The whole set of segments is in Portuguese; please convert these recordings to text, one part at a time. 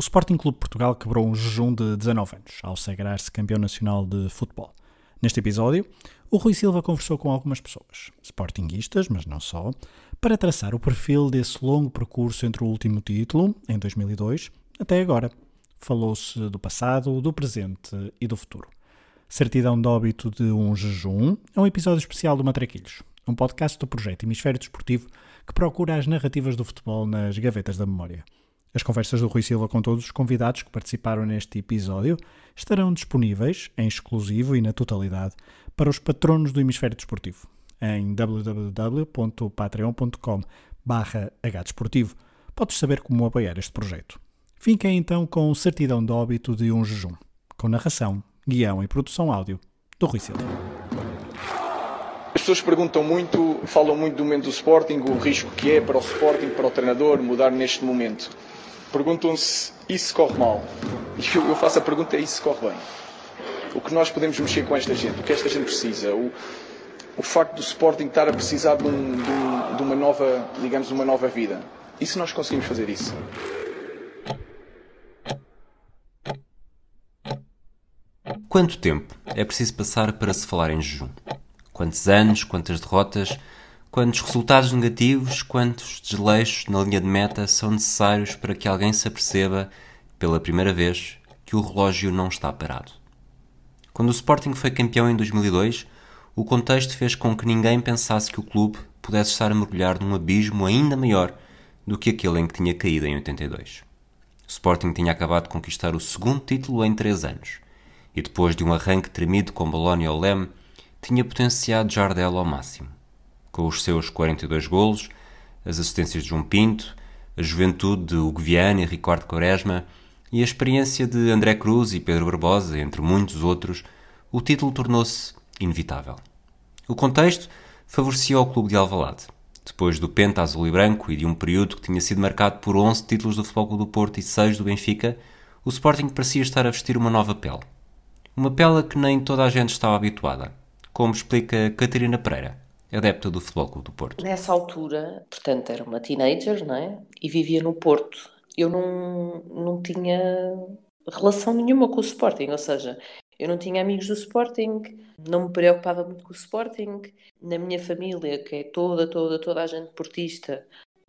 O Sporting Clube Portugal quebrou um jejum de 19 anos ao sagrar-se campeão nacional de futebol. Neste episódio, o Rui Silva conversou com algumas pessoas, sportinguistas, mas não só, para traçar o perfil desse longo percurso entre o último título, em 2002, até agora. Falou-se do passado, do presente e do futuro. Certidão de óbito de um jejum é um episódio especial do Matraquilhos, um podcast do projeto Hemisfério Desportivo que procura as narrativas do futebol nas gavetas da memória. As conversas do Rui Silva com todos os convidados que participaram neste episódio estarão disponíveis, em exclusivo e na totalidade, para os patronos do Hemisfério Desportivo, em www.patreon.com hdesportivo. Podes saber como apoiar este projeto. Fiquem então com certidão de óbito de um jejum, com narração, guião e produção áudio do Rui Silva. As pessoas perguntam muito, falam muito do momento do Sporting, o risco que é para o Sporting, para o treinador mudar neste momento perguntam-se isso corre mal. E eu, faço a pergunta: isso corre bem? O que nós podemos mexer com esta gente? O que esta gente precisa? O, o facto do Sporting estar a precisar de, um, de, um, de uma nova, digamos, uma nova vida. E se nós conseguimos fazer isso? Quanto tempo é preciso passar para se falar em jejum? Quantos anos, quantas derrotas, Quantos resultados negativos, quantos desleixos na linha de meta são necessários para que alguém se aperceba, pela primeira vez, que o relógio não está parado? Quando o Sporting foi campeão em 2002, o contexto fez com que ninguém pensasse que o clube pudesse estar a mergulhar num abismo ainda maior do que aquele em que tinha caído em 82. O Sporting tinha acabado de conquistar o segundo título em três anos e, depois de um arranque tremido com Bologna ao leme, tinha potenciado Jardel ao máximo com os seus 42 golos, as assistências de João Pinto, a juventude de Hugo Viana e Ricardo Quaresma e a experiência de André Cruz e Pedro Barbosa, entre muitos outros, o título tornou-se inevitável. O contexto favorecia ao clube de Alvalade. Depois do Penta azul e branco e de um período que tinha sido marcado por 11 títulos do Futebol Clube do Porto e 6 do Benfica, o Sporting parecia estar a vestir uma nova pele. Uma pele a que nem toda a gente estava habituada, como explica Catarina Pereira adepta do Futebol Clube do Porto? Nessa altura, portanto, era uma teenager, não é? E vivia no Porto. Eu não, não tinha relação nenhuma com o Sporting, ou seja, eu não tinha amigos do Sporting, não me preocupava muito com o Sporting. Na minha família, que é toda, toda, toda a gente portista,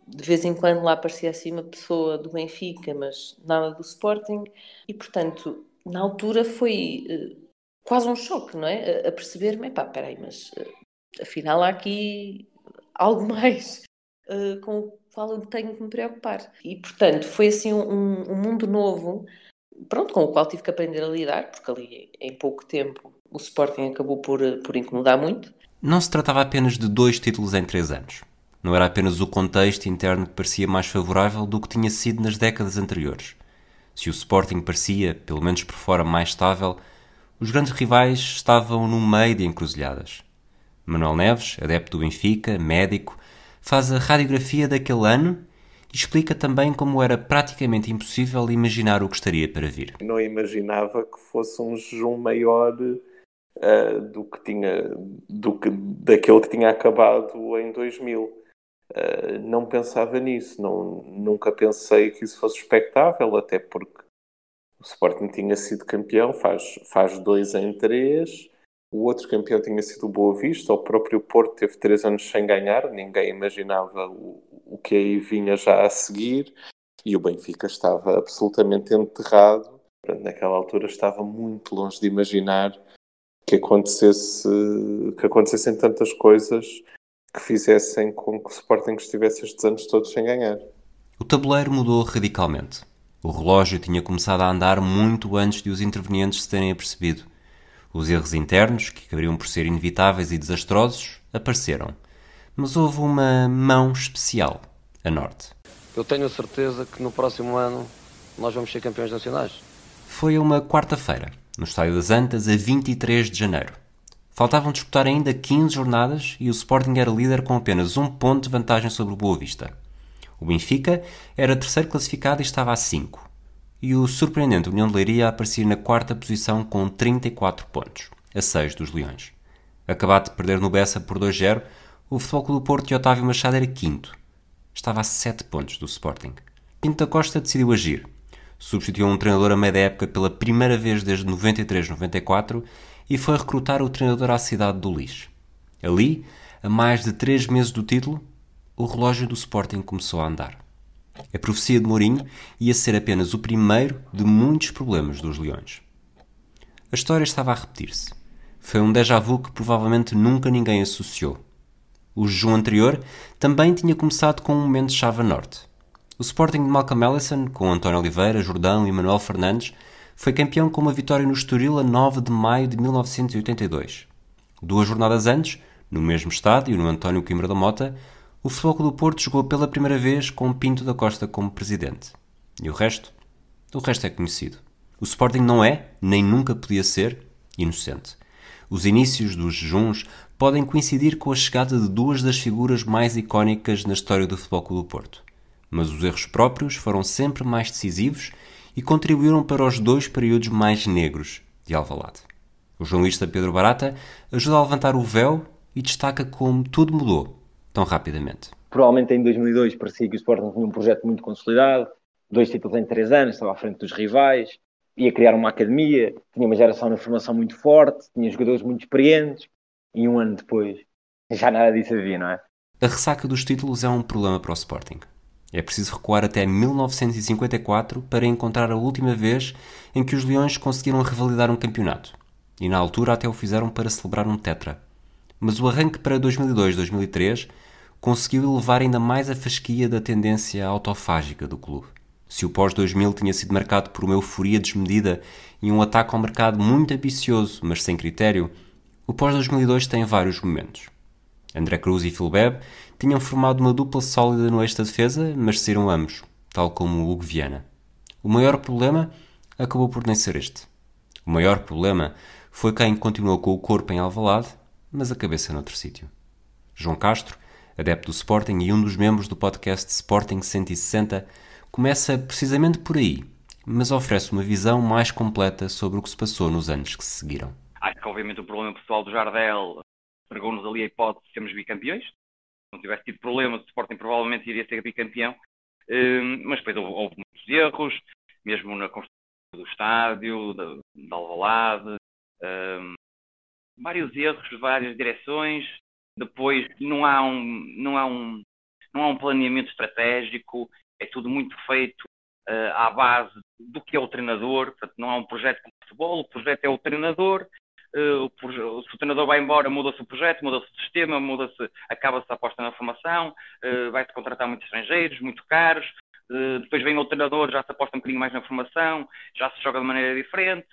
de vez em quando lá aparecia assim uma pessoa do Benfica, mas nada do Sporting. E, portanto, na altura foi uh, quase um choque, não é? A, perceber-me, pá, peraí, mas uh, afinal há aqui algo mais uh, com o qual eu tenho que me preocupar. E, portanto, foi assim um, um, mundo novo, pronto, com o qual tive que aprender a lidar, porque ali, em pouco tempo, o Sporting acabou por, por incomodar muito. Não se tratava apenas de dois títulos em três anos. Não era apenas o contexto interno que parecia mais favorável do que tinha sido nas décadas anteriores. Se o Sporting parecia, pelo menos por fora, mais estável, os grandes rivais estavam no meio de encruzilhadas. Manuel Neves, adepto do Benfica, médico, faz a radiografia daquele ano e explica também como era praticamente impossível imaginar o que estaria para vir. Não imaginava que fosse um jejum maior uh, do que tinha, do que, daquele que tinha acabado em 2000. Uh, eh, não pensava nisso, não, nunca pensei que isso fosse expectável, até porque o Sporting tinha sido campeão, faz, faz dois em três, o outro campeão tinha sido o Boa Vista, o próprio Porto teve três anos sem ganhar, ninguém imaginava o, o que aí vinha já a seguir, e o Benfica estava absolutamente enterrado. Naquela altura estava muito longe de imaginar que acontecesse que acontecessem tantas coisas que fizessem com que o Sporting estivesse estes anos todos sem ganhar. O tabuleiro mudou radicalmente. O relógio tinha começado a andar muito antes de os intervenientes se terem apercebido. Os erros internos, que acabariam por ser inevitáveis e desastrosos, apareceram. Mas houve uma mão especial, a Norte. Eu tenho a certeza que no próximo ano nós vamos ser campeões nacionais. Foi uma quarta-feira, no Estádio das Antas, a 23 de janeiro. Faltavam disputar ainda 15 jornadas e o Sporting era líder com apenas um ponto de vantagem sobre o Boa Vista. O Benfica era terceiro classificado e estava a 5 e o surpreendente União de Leiria a aparecer na quarta posição com 34 pontos, a 6 dos Leões. Acabado de perder no Bessa por 2-0, o Futebol Clube do Porto e Otávio Machado era quinto. Estava a 7 pontos do Sporting. Pinto da Costa decidiu agir. Substituiu um treinador a meia da época pela primeira vez desde 93-94 e foi recrutar o treinador à cidade do Lis. Ali, a mais de três meses do título, o relógio do Sporting começou a andar. A profecia de Mourinho ia ser apenas o primeiro de muitos problemas dos Leões. A história estava a repetir-se. Foi um déjà vu que provavelmente nunca ninguém associou. O jejum anterior também tinha começado com um momento chave a norte. O Sporting de Malcolm Ellison, com António Oliveira, Jordão e Manuel Fernandes, foi campeão com uma vitória no Estoril a 9 de maio de 1982. Duas jornadas antes, no mesmo estádio, no António Coimbra da Mota, o Futebol do Porto jogou pela primeira vez com Pinto da Costa como presidente. E o resto? O resto é conhecido. O Sporting não é, nem nunca podia ser, inocente. Os inícios dos jejuns podem coincidir com a chegada de duas das figuras mais icónicas na história do Futebol do Porto. Mas os erros próprios foram sempre mais decisivos e contribuíram para os dois períodos mais negros de Alvalade. O jornalista Pedro Barata ajuda a levantar o véu e destaca como tudo mudou tão rapidamente. Provavelmente em 2002 parecia que o Sporting tinha um projeto muito consolidado, dois títulos em três anos, estava à frente dos rivais, ia criar uma academia, tinha uma geração de formação muito forte, tinha jogadores muito experientes, e um ano depois já nada disso havia, não é? A ressaca dos títulos é um problema para o Sporting. É preciso recuar até 1954 para encontrar a última vez em que os Leões conseguiram revalidar um campeonato. E na altura até o fizeram para celebrar um tetra. Mas o arranque para 2002-2003 conseguiu elevar ainda mais a fasquia da tendência autofágica do clube. Se o pós-2000 tinha sido marcado por uma euforia desmedida e um ataque ao mercado muito ambicioso, mas sem critério, o pós-2002 tem vários momentos. André Cruz e Phil Bebb tinham formado uma dupla sólida no da defesa, mas saíram ambos, tal como o Hugo Viana. O maior problema acabou por nem ser este. O maior problema foi quem continuou com o corpo em Alvalade, mas a cabeça noutro sítio. João Castro, adepto do Sporting e um dos membros do podcast Sporting 160, começa precisamente por aí, mas oferece uma visão mais completa sobre o que se passou nos anos que se seguiram. Acho que, obviamente, o problema pessoal do Jardel pregou-nos ali a hipótese de sermos bicampeões. Se não tivesse tido problemas, o Sporting provavelmente iria ser bicampeão. Hum, mas depois houve, houve, muitos erros, mesmo na construção do estádio, da, da Alvalade, um, vários erros, várias direções. Depois não há um, não há um, não há um planeamento estratégico é tudo muito feito uh, à base do que é o treinador, portanto, não há um projeto como futebol, o projeto é o treinador, uh, o, se o treinador vai embora, muda-se o projeto, muda-se o sistema, muda-se, acaba-se a aposta na formação, uh, vai-se contratar muitos estrangeiros, muito caros, depois vem o treinador, já se aposta um bocadinho mais na formação, já se joga de maneira diferente,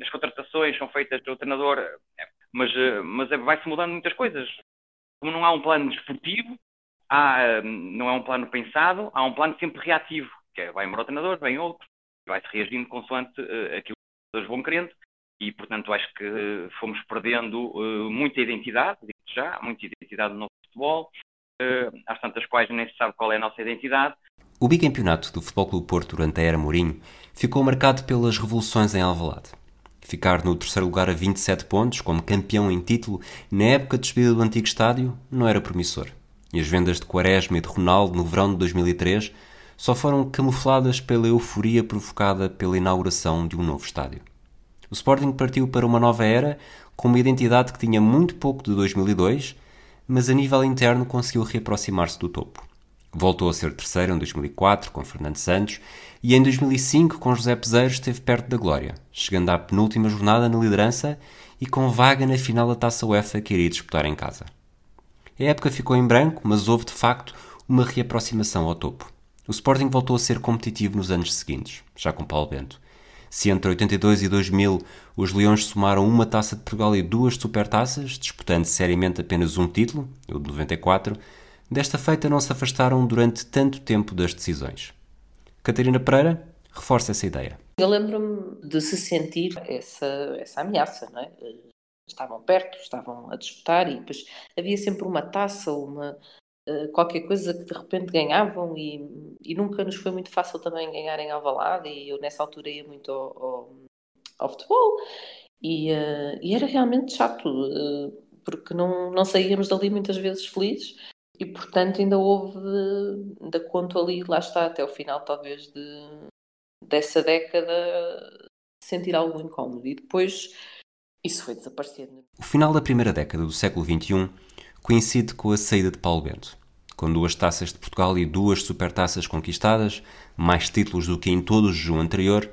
as contratações são feitas pelo treinador, mas, mas é, vai-se mudando muitas coisas. Como não há um plano desportivo, há, não é um plano pensado, há um plano sempre reativo, que é, vai embora o treinador, vem outro, vai-se reagindo consoante uh, aquilo que pessoas vão querendo, e portanto acho que uh, fomos perdendo uh, muita identidade, já, muita identidade no nosso futebol, uh, às tantas quais nem se sabe qual é a nossa identidade. O bicampeonato do Futebol Clube Porto durante a era Mourinho ficou marcado pelas revoluções em Alvalade. Ficar no terceiro lugar a 27 pontos, como campeão em título, na época de despedida do antigo estádio, não era promissor e as vendas de Quaresma e de Ronaldo no verão de 2003 só foram camufladas pela euforia provocada pela inauguração de um novo estádio. O Sporting partiu para uma nova era com uma identidade que tinha muito pouco de 2002, mas a nível interno conseguiu reaproximar-se do topo. Voltou a ser terceiro em 2004 com Fernando Santos e em 2005 com José Peseiro esteve perto da glória, chegando à penúltima jornada na liderança e com vaga na final da Taça UEFA que iria disputar em casa. A época ficou em branco, mas houve de facto uma reaproximação ao topo. O Sporting voltou a ser competitivo nos anos seguintes, já com Paulo Bento. Se entre 82 e 2000 os Leões somaram uma taça de Portugal e duas supertaças, disputando seriamente apenas um título, o de 94, desta feita não se afastaram durante tanto tempo das decisões. Catarina Pereira reforça essa ideia. Eu lembro-me de se sentir essa, essa ameaça, não é? estavam perto, estavam a disputar e depois havia sempre uma taça, uma uh, qualquer coisa que de repente ganhavam e, e, nunca nos foi muito fácil também ganhar em Alvalade e eu nessa altura ia muito ao, ao, ao futebol e, uh, e, era realmente chato uh, porque não, não saíamos dali muitas vezes felizes e portanto ainda houve, ainda conto ali, lá está, até o final talvez de, dessa década sentir algo incómodo. E depois isso foi desaparecendo. O final da primeira década do século XXI coincide com a saída de Paulo Bento. Com duas taças de Portugal e duas supertaças conquistadas, mais títulos do que em todo o jejum anterior,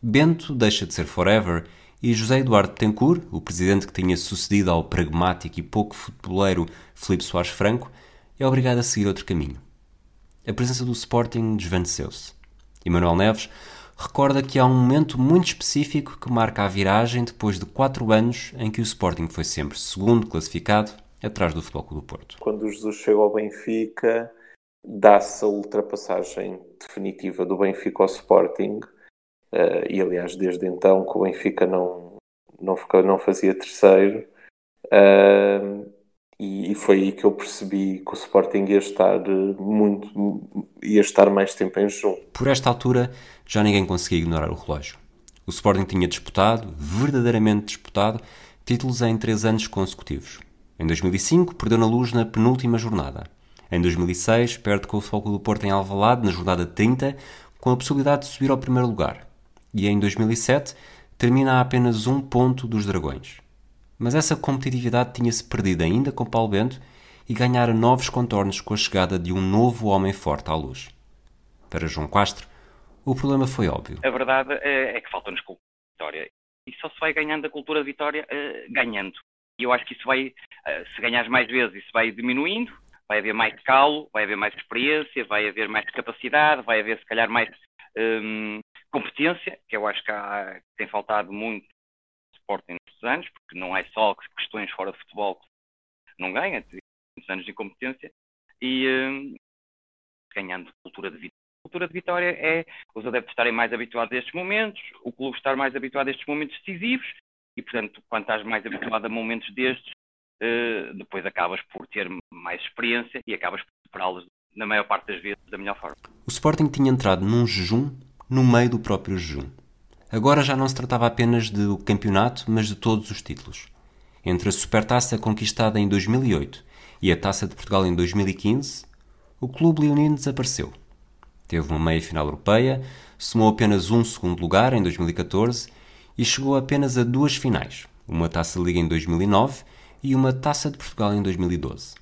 Bento deixa de ser forever e José Eduardo Betancourt, o presidente que tinha sucedido ao pragmático e pouco futeboleiro Filipe Soares Franco, é obrigado a seguir outro caminho. A presença do Sporting desvaneceu-se. E Manuel Neves recorda que há um momento muito específico que marca a viragem depois de quatro anos em que o Sporting foi sempre segundo classificado atrás do Futebol Clube do Porto. Quando o Jesus chega ao Benfica, dá-se a ultrapassagem definitiva do Benfica ao Sporting, uh, e aliás, desde então que o Benfica não, não, ficou, não fazia terceiro, uh, e, foi aí que eu percebi que o Sporting ia estar muito, ia estar mais tempo em jejum. Por esta altura, já ninguém conseguia ignorar o relógio. O Sporting tinha disputado, verdadeiramente disputado, títulos em três anos consecutivos. Em 2005, perdeu na luz na penúltima jornada. Em 2006, perde com o Futebol do Porto em Alvalade na jornada 30, com a possibilidade de subir ao primeiro lugar. E em 2007, termina a apenas um ponto dos Dragões. Mas essa competitividade tinha-se perdido ainda com Paulo Bento e ganhara novos contornos com a chegada de um novo homem forte à luz. Para João Castro, o problema foi óbvio. A verdade é, é que falta-nos cultura vitória. E só se vai ganhando a cultura de vitória uh, ganhando. E eu acho que isso vai, uh, se ganhares mais vezes, isso vai diminuindo, vai haver mais calo, vai haver mais experiência, vai haver mais capacidade, vai haver se calhar mais um, competência, que eu acho que, há, tem faltado muito Sporting nestes anos, porque não é só questões fora de futebol que não ganha, tem muitos anos de incompetência, e um, ganhando cultura de vitória cultura de vitória é os adeptos estarem mais habituados a estes momentos, o clube estar mais habituado a estes momentos decisivos e, portanto, quando estás mais habituado a momentos destes, uh, depois acabas por ter mais experiência e acabas por superá-los na maior parte das vezes da melhor forma. O Sporting tinha entrado num jejum no meio do próprio jejum. Agora já não se tratava apenas do campeonato, mas de todos os títulos. Entre a Supertaça conquistada em 2008 e a Taça de Portugal em 2015, o clube leonino desapareceu Teve uma meia-final europeia, somou apenas um segundo lugar em 2014 e chegou apenas a duas finais, uma Taça Liga em 2009 e uma Taça de Portugal em 2012.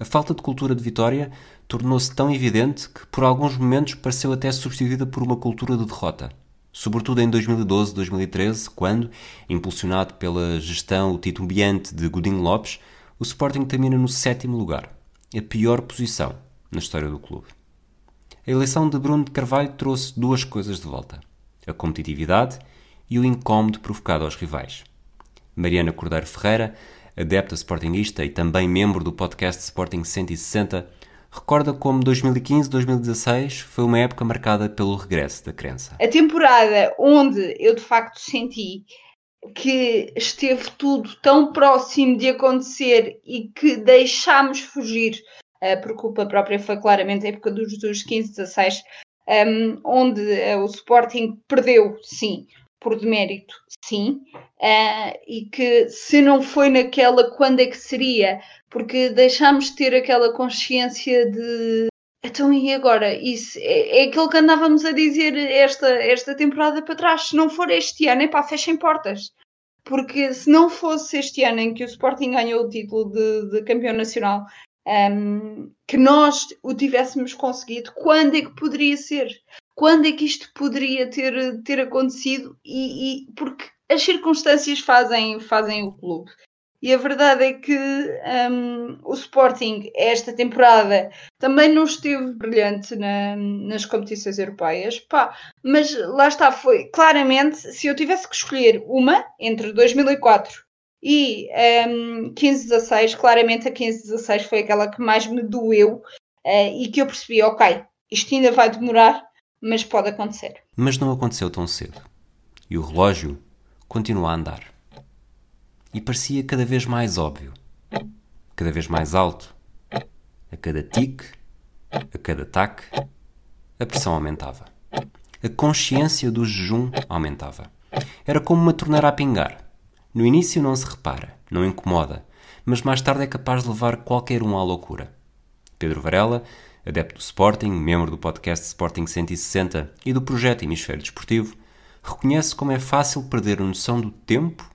A falta de cultura de vitória tornou-se tão evidente que, por alguns momentos, pareceu até substituída por uma cultura de derrota. Sobretudo em 2012-2013, quando, impulsionado pela gestão titubeante de Godinho Lopes, o Sporting termina no sétimo lugar, a pior posição na história do clube. A eleição de Bruno de Carvalho trouxe duas coisas de volta: a competitividade e o incómodo provocado aos rivais. Mariana Cordeiro Ferreira, adepta sportingista e também membro do podcast Sporting 160, recorda como 2015-2016 foi uma época marcada pelo regresso da crença. A temporada onde eu de facto senti que esteve tudo tão próximo de acontecer e que deixámos fugir uh, por culpa própria, foi claramente a época dos, dos 15, 16, um, onde uh, o Sporting perdeu, sim, por demérito, sim, uh, e que se não foi naquela, quando é que seria? Porque deixámos de ter aquela consciência de então e agora? Isso é, é aquilo que andávamos a dizer esta, esta temporada para trás. Se não for este ano, é pá, fechem portas. Porque se não fosse este ano em que o Sporting ganhou o título de, de campeão nacional um, que nós o tivéssemos conseguido, quando é que poderia ser? Quando é que isto poderia ter, ter acontecido? E, e porque as circunstâncias fazem, fazem o clube. E a verdade é que um, o Sporting, esta temporada, também não esteve brilhante na, nas competições europeias. Pá, mas lá está, foi claramente, se eu tivesse que escolher uma entre 2004 e um, 15-16, claramente a 15-16 foi aquela que mais me doeu uh, e que eu percebi, ok, isto ainda vai demorar, mas pode acontecer. Mas não aconteceu tão cedo. E o relógio continua a andar. E parecia cada vez mais óbvio, cada vez mais alto. A cada tique, a cada taque, a pressão aumentava. A consciência do jejum aumentava. Era como uma torneira a pingar. No início não se repara, não incomoda, mas mais tarde é capaz de levar qualquer um à loucura. Pedro Varela, adepto do Sporting, membro do podcast Sporting 160 e do projeto Hemisfério Desportivo, reconhece como é fácil perder a noção do tempo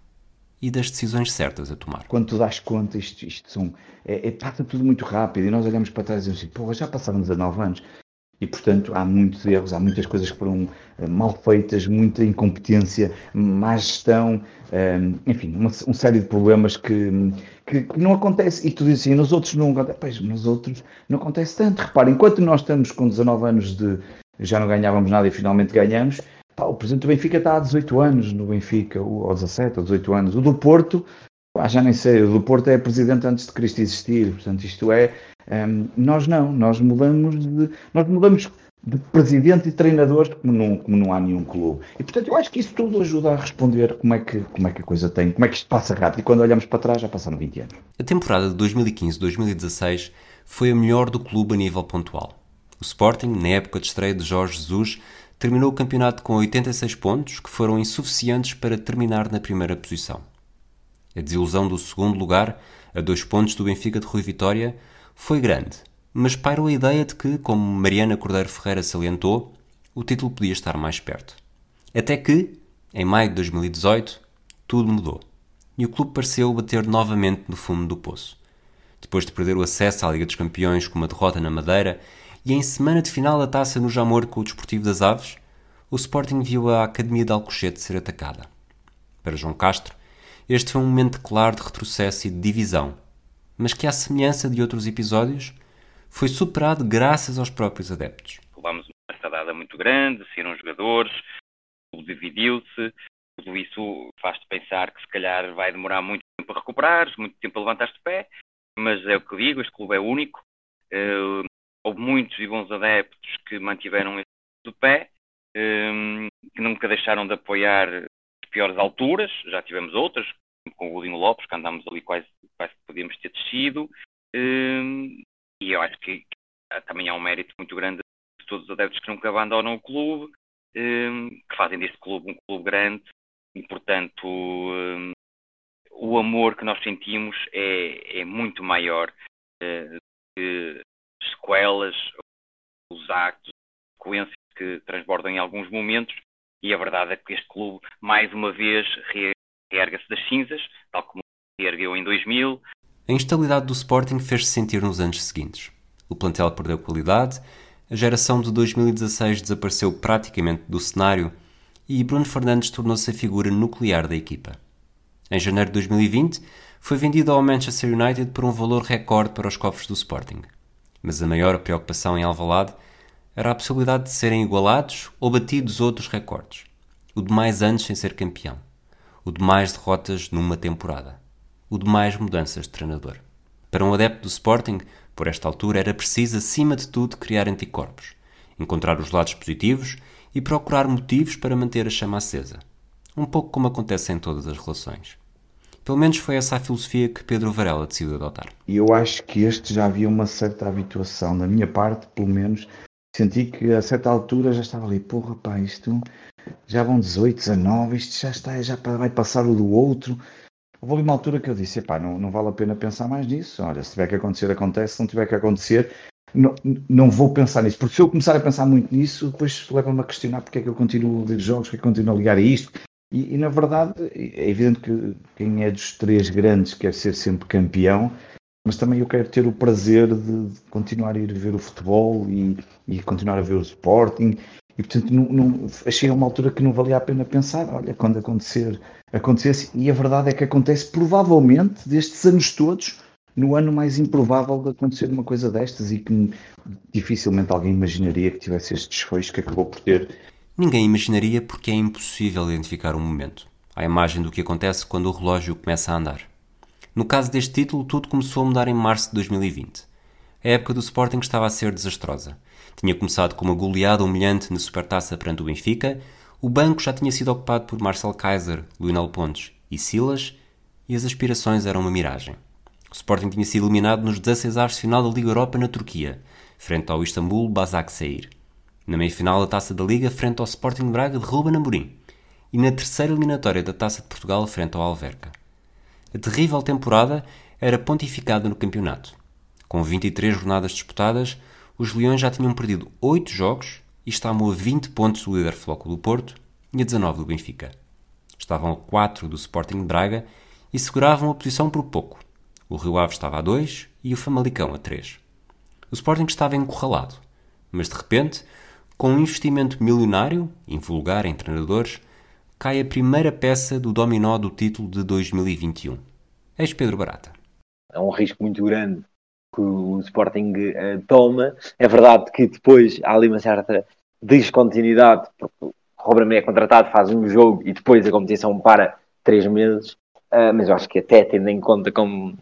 e das decisões certas a tomar. Quando tu dás conta, isto, isto são, é, é, passa tudo muito rápido e nós olhamos para trás e dizemos assim, porra, já passaram 19 anos. E, portanto, há muitos erros, há muitas coisas que foram uh, mal feitas, muita incompetência, má gestão, um, enfim, uma, uma, série de problemas que, que, que, não acontece. E tu dizes assim, nos outros não acontece. Pois, nos outros não acontece tanto. Repara, enquanto nós estamos com 19 anos de já não ganhávamos nada e finalmente ganhamos, pá, o presidente do Benfica está há 18 anos no Benfica, ou 17 ou 18 anos. O do Porto, pá, já nem sei, o do Porto é presidente antes de Cristo existir. Portanto, isto é um, nós não, nós mudamos de, nós mudamos de presidente e treinadores como não, como não há nenhum clube. E portanto eu acho que isso tudo ajuda a responder como é, que, como é que a coisa tem, como é que isto passa rápido. E quando olhamos para trás já passaram 20 anos. A temporada de 2015-2016 foi a melhor do clube a nível pontual. O Sporting, na época de estreia de Jorge Jesus, terminou o campeonato com 86 pontos, que foram insuficientes para terminar na primeira posição. A desilusão do segundo lugar, a dois pontos do Benfica de Rui Vitória, foi grande, mas pairou a ideia de que, como Mariana Cordeiro Ferreira salientou, o título podia estar mais perto. Até que, em maio de 2018, tudo mudou e o clube pareceu bater novamente no fundo do poço. Depois de perder o acesso à Liga dos Campeões com uma derrota na Madeira e em semana de final da taça no Jamor com o Desportivo das Aves, o Sporting viu a Academia de Alcochete ser atacada. Para João Castro, este foi um momento claro de retrocesso e de divisão mas que, à semelhança de outros episódios, foi superado graças aos próprios adeptos. Levámos uma estadada muito grande, saíram jogadores, o dividiu-se, tudo isso faz-te pensar que se calhar vai demorar muito tempo a recuperar, muito tempo a levantar-te de pé, mas é o que digo, este clube é único. Uh, houve muitos e bons adeptos que mantiveram esse de pé, uh, que nunca deixaram de apoiar as piores alturas, já tivemos outras, com o Godinho Lopes, que andámos ali quase, quase que podíamos ter descido. Um, e eu acho que, também há um mérito muito grande de todos os adeptos que nunca abandonam o clube, um, que fazem deste clube um clube grande e, portanto, um, o amor que nós sentimos é, é muito maior uh, que sequelas, os actos, sequências que transbordam em alguns momentos. E a verdade é que este clube, mais uma vez, reerga-se das cinzas, tal como se ergueu em 2000. A instabilidade do Sporting fez-se sentir nos anos seguintes. O plantel perdeu qualidade, a geração de 2016 desapareceu praticamente do cenário e Bruno Fernandes tornou-se a figura nuclear da equipa. Em janeiro de 2020, foi vendido ao Manchester United por um valor recorde para os cofres do Sporting. Mas a maior preocupação em Alvalade era a possibilidade de serem igualados ou batidos outros recordes. O de mais anos sem ser campeão o de mais derrotas numa temporada, o de mais mudanças de treinador. Para um adepto do Sporting, por esta altura era preciso, acima de tudo, criar anticorpos, encontrar os lados positivos e procurar motivos para manter a chama acesa. Um pouco como acontece em todas as relações. Pelo menos foi essa a filosofia que Pedro Varela decidiu adotar. E eu acho que este já havia uma certa habituação, da minha parte, pelo menos. Senti que a certa altura já estava ali, porra, pá, isto já vão 18, 19, isto já está, já vai passar o do outro. Houve uma altura que eu disse, pá, não, não vale a pena pensar mais nisso. Olha, se tiver que acontecer, acontece. Se não tiver que acontecer, não, não vou pensar nisso. Porque se eu começar a pensar muito nisso, depois leva-me a questionar porque é que eu continuo a ver jogos, porque é que eu continuo a ligar a isto. E, e, na verdade, é evidente que quem é dos três grandes quer ser sempre campeão, mas também eu quero ter o prazer de, continuar a ir ver o futebol e, e continuar a ver o Sporting e portanto não, não, achei uma altura que não valia a pena pensar, olha, quando acontecer, acontecesse, e a verdade é que acontece provavelmente destes anos todos, no ano mais improvável de acontecer uma coisa destas e que dificilmente alguém imaginaria que tivesse este desfecho que acabou por ter. Ninguém imaginaria porque é impossível identificar um momento, a imagem do que acontece quando o relógio começa a andar. No caso deste título, tudo começou a mudar em março de 2020. A época do Sporting estava a ser desastrosa. Tinha começado com uma goleada humilhante na Supertaça perante o Benfica, o banco já tinha sido ocupado por Marcel Kaiser, Lionel Pontes e Silas, e as aspirações eram uma miragem. O Sporting tinha sido eliminado nos 16 avos de final da Liga Europa na Turquia, frente ao Istambul Basaksehir. Na meia-final da Taça da Liga, frente ao Sporting Braga de Ruben Amorim. E na terceira eliminatória da Taça de Portugal, frente ao Alverca. A terrível temporada era pontificada no campeonato. Com 23 jornadas disputadas, os Leões já tinham perdido 8 jogos e estavam a 20 pontos do líder Flóculo do Porto e a 19 do Benfica. Estavam a 4 do Sporting de Braga e seguravam a posição por pouco. O Rio Ave estava a 2 e o Famalicão a 3. O Sporting estava encurralado, mas de repente, com um investimento milionário, invulgar em treinadores, cai a primeira peça do dominó do título de 2021. Eis Pedro Barata. É um risco muito grande que o Sporting uh, toma. É verdade que depois há ali uma certa descontinuidade, porque o Ruben é contratado, faz um jogo e depois a competição para três meses. Uh, mas eu acho que até tendo em conta como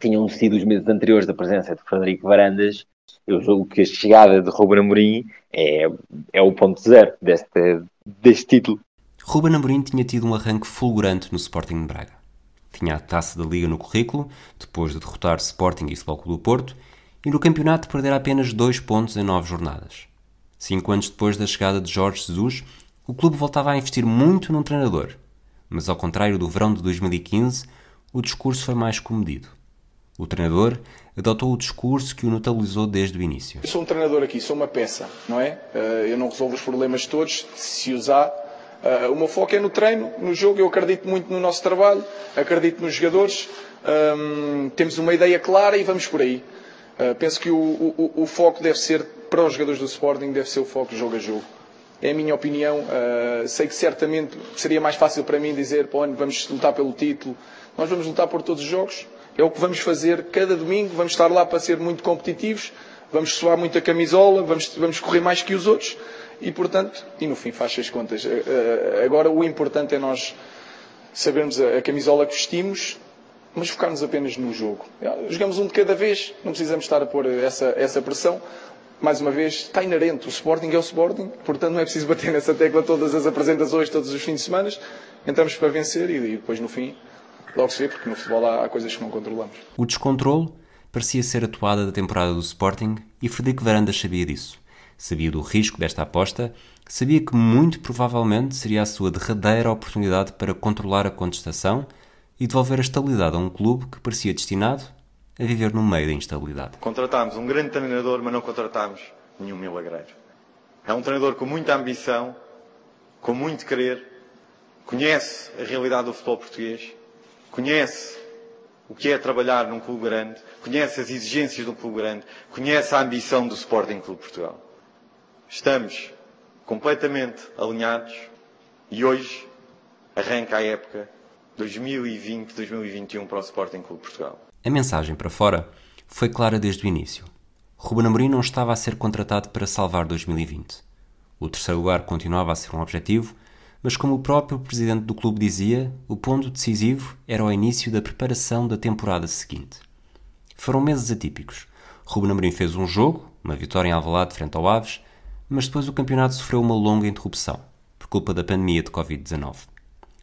tinham sido os meses anteriores da presença de Frederico Varandas, eu julgo que a chegada de Ruben Amorim é, é o ponto zero deste, deste título. Ruben Amorim tinha tido um arranque fulgurante no Sporting de Braga. Tinha a taça da Liga no currículo, depois de derrotar Sporting e Futebol Clube do Porto, e no campeonato perder apenas dois pontos em nove jornadas. Cinco anos depois da chegada de Jorge Jesus, o clube voltava a investir muito num treinador, mas ao contrário do verão de 2015, o discurso foi mais comedido. O treinador adotou o discurso que o notabilizou desde o início. Eu sou um treinador aqui, sou uma peça, não é? Eh, eu não resolvo os problemas todos, se usar Uh, o meu foco é no treino, no jogo. Eu acredito muito no nosso trabalho, acredito nos jogadores. Um, temos uma ideia clara e vamos por aí. Uh, penso que o, o, o, foco deve ser, para os jogadores do Sporting, deve ser o foco jogo a jogo. É a minha opinião. Uh, sei que certamente seria mais fácil para mim dizer, pô, vamos lutar pelo título. Nós vamos lutar por todos os jogos. É o que vamos fazer cada domingo. Vamos estar lá para ser muito competitivos. Vamos suar muito a camisola. Vamos, vamos correr mais que os outros e, portanto, e no fim faz as contas. Eh, eh, agora o importante é nós sabermos a camisola que vestimos, mas focarmos apenas no jogo. Jogamos um de cada vez, não precisamos estar a pôr essa, essa pressão. Mais uma vez, está inerente. O Sporting é o Sporting, portanto não é preciso bater nessa tecla todas as apresentações, todos os fins de semana. Entramos para vencer e, e depois no fim logo se vê, porque no futebol há, há coisas que não controlamos. O descontrole parecia ser a toada da temporada do Sporting e Frederico Varandas sabia disso sabia do risco desta aposta, sabia que muito provavelmente seria a sua derradeira oportunidade para controlar a contestação e devolver a estabilidade a um clube que parecia destinado a viver no meio da instabilidade. Contratámos um grande treinador, mas não contratámos nenhum milagreiro. É um treinador com muita ambição, com muito querer, conhece a realidade do futebol português, conhece o que é trabalhar num clube grande, conhece as exigências de um clube grande, conhece a ambição do Sporting Clube Portugal. Estamos completamente alinhados e hoje arranca a época 2020-2021 para o Sporting Clube Portugal. A mensagem para fora foi clara desde o início. Ruben Amorim não estava a ser contratado para salvar 2020. O terceiro lugar continuava a ser um objetivo, mas como o próprio presidente do clube dizia, o ponto decisivo era o início da preparação da temporada seguinte. Foram meses atípicos. Ruben Amorim fez um jogo, uma vitória em Alvalade frente ao Aves, mas depois o campeonato sofreu uma longa interrupção, por culpa da pandemia de Covid-19.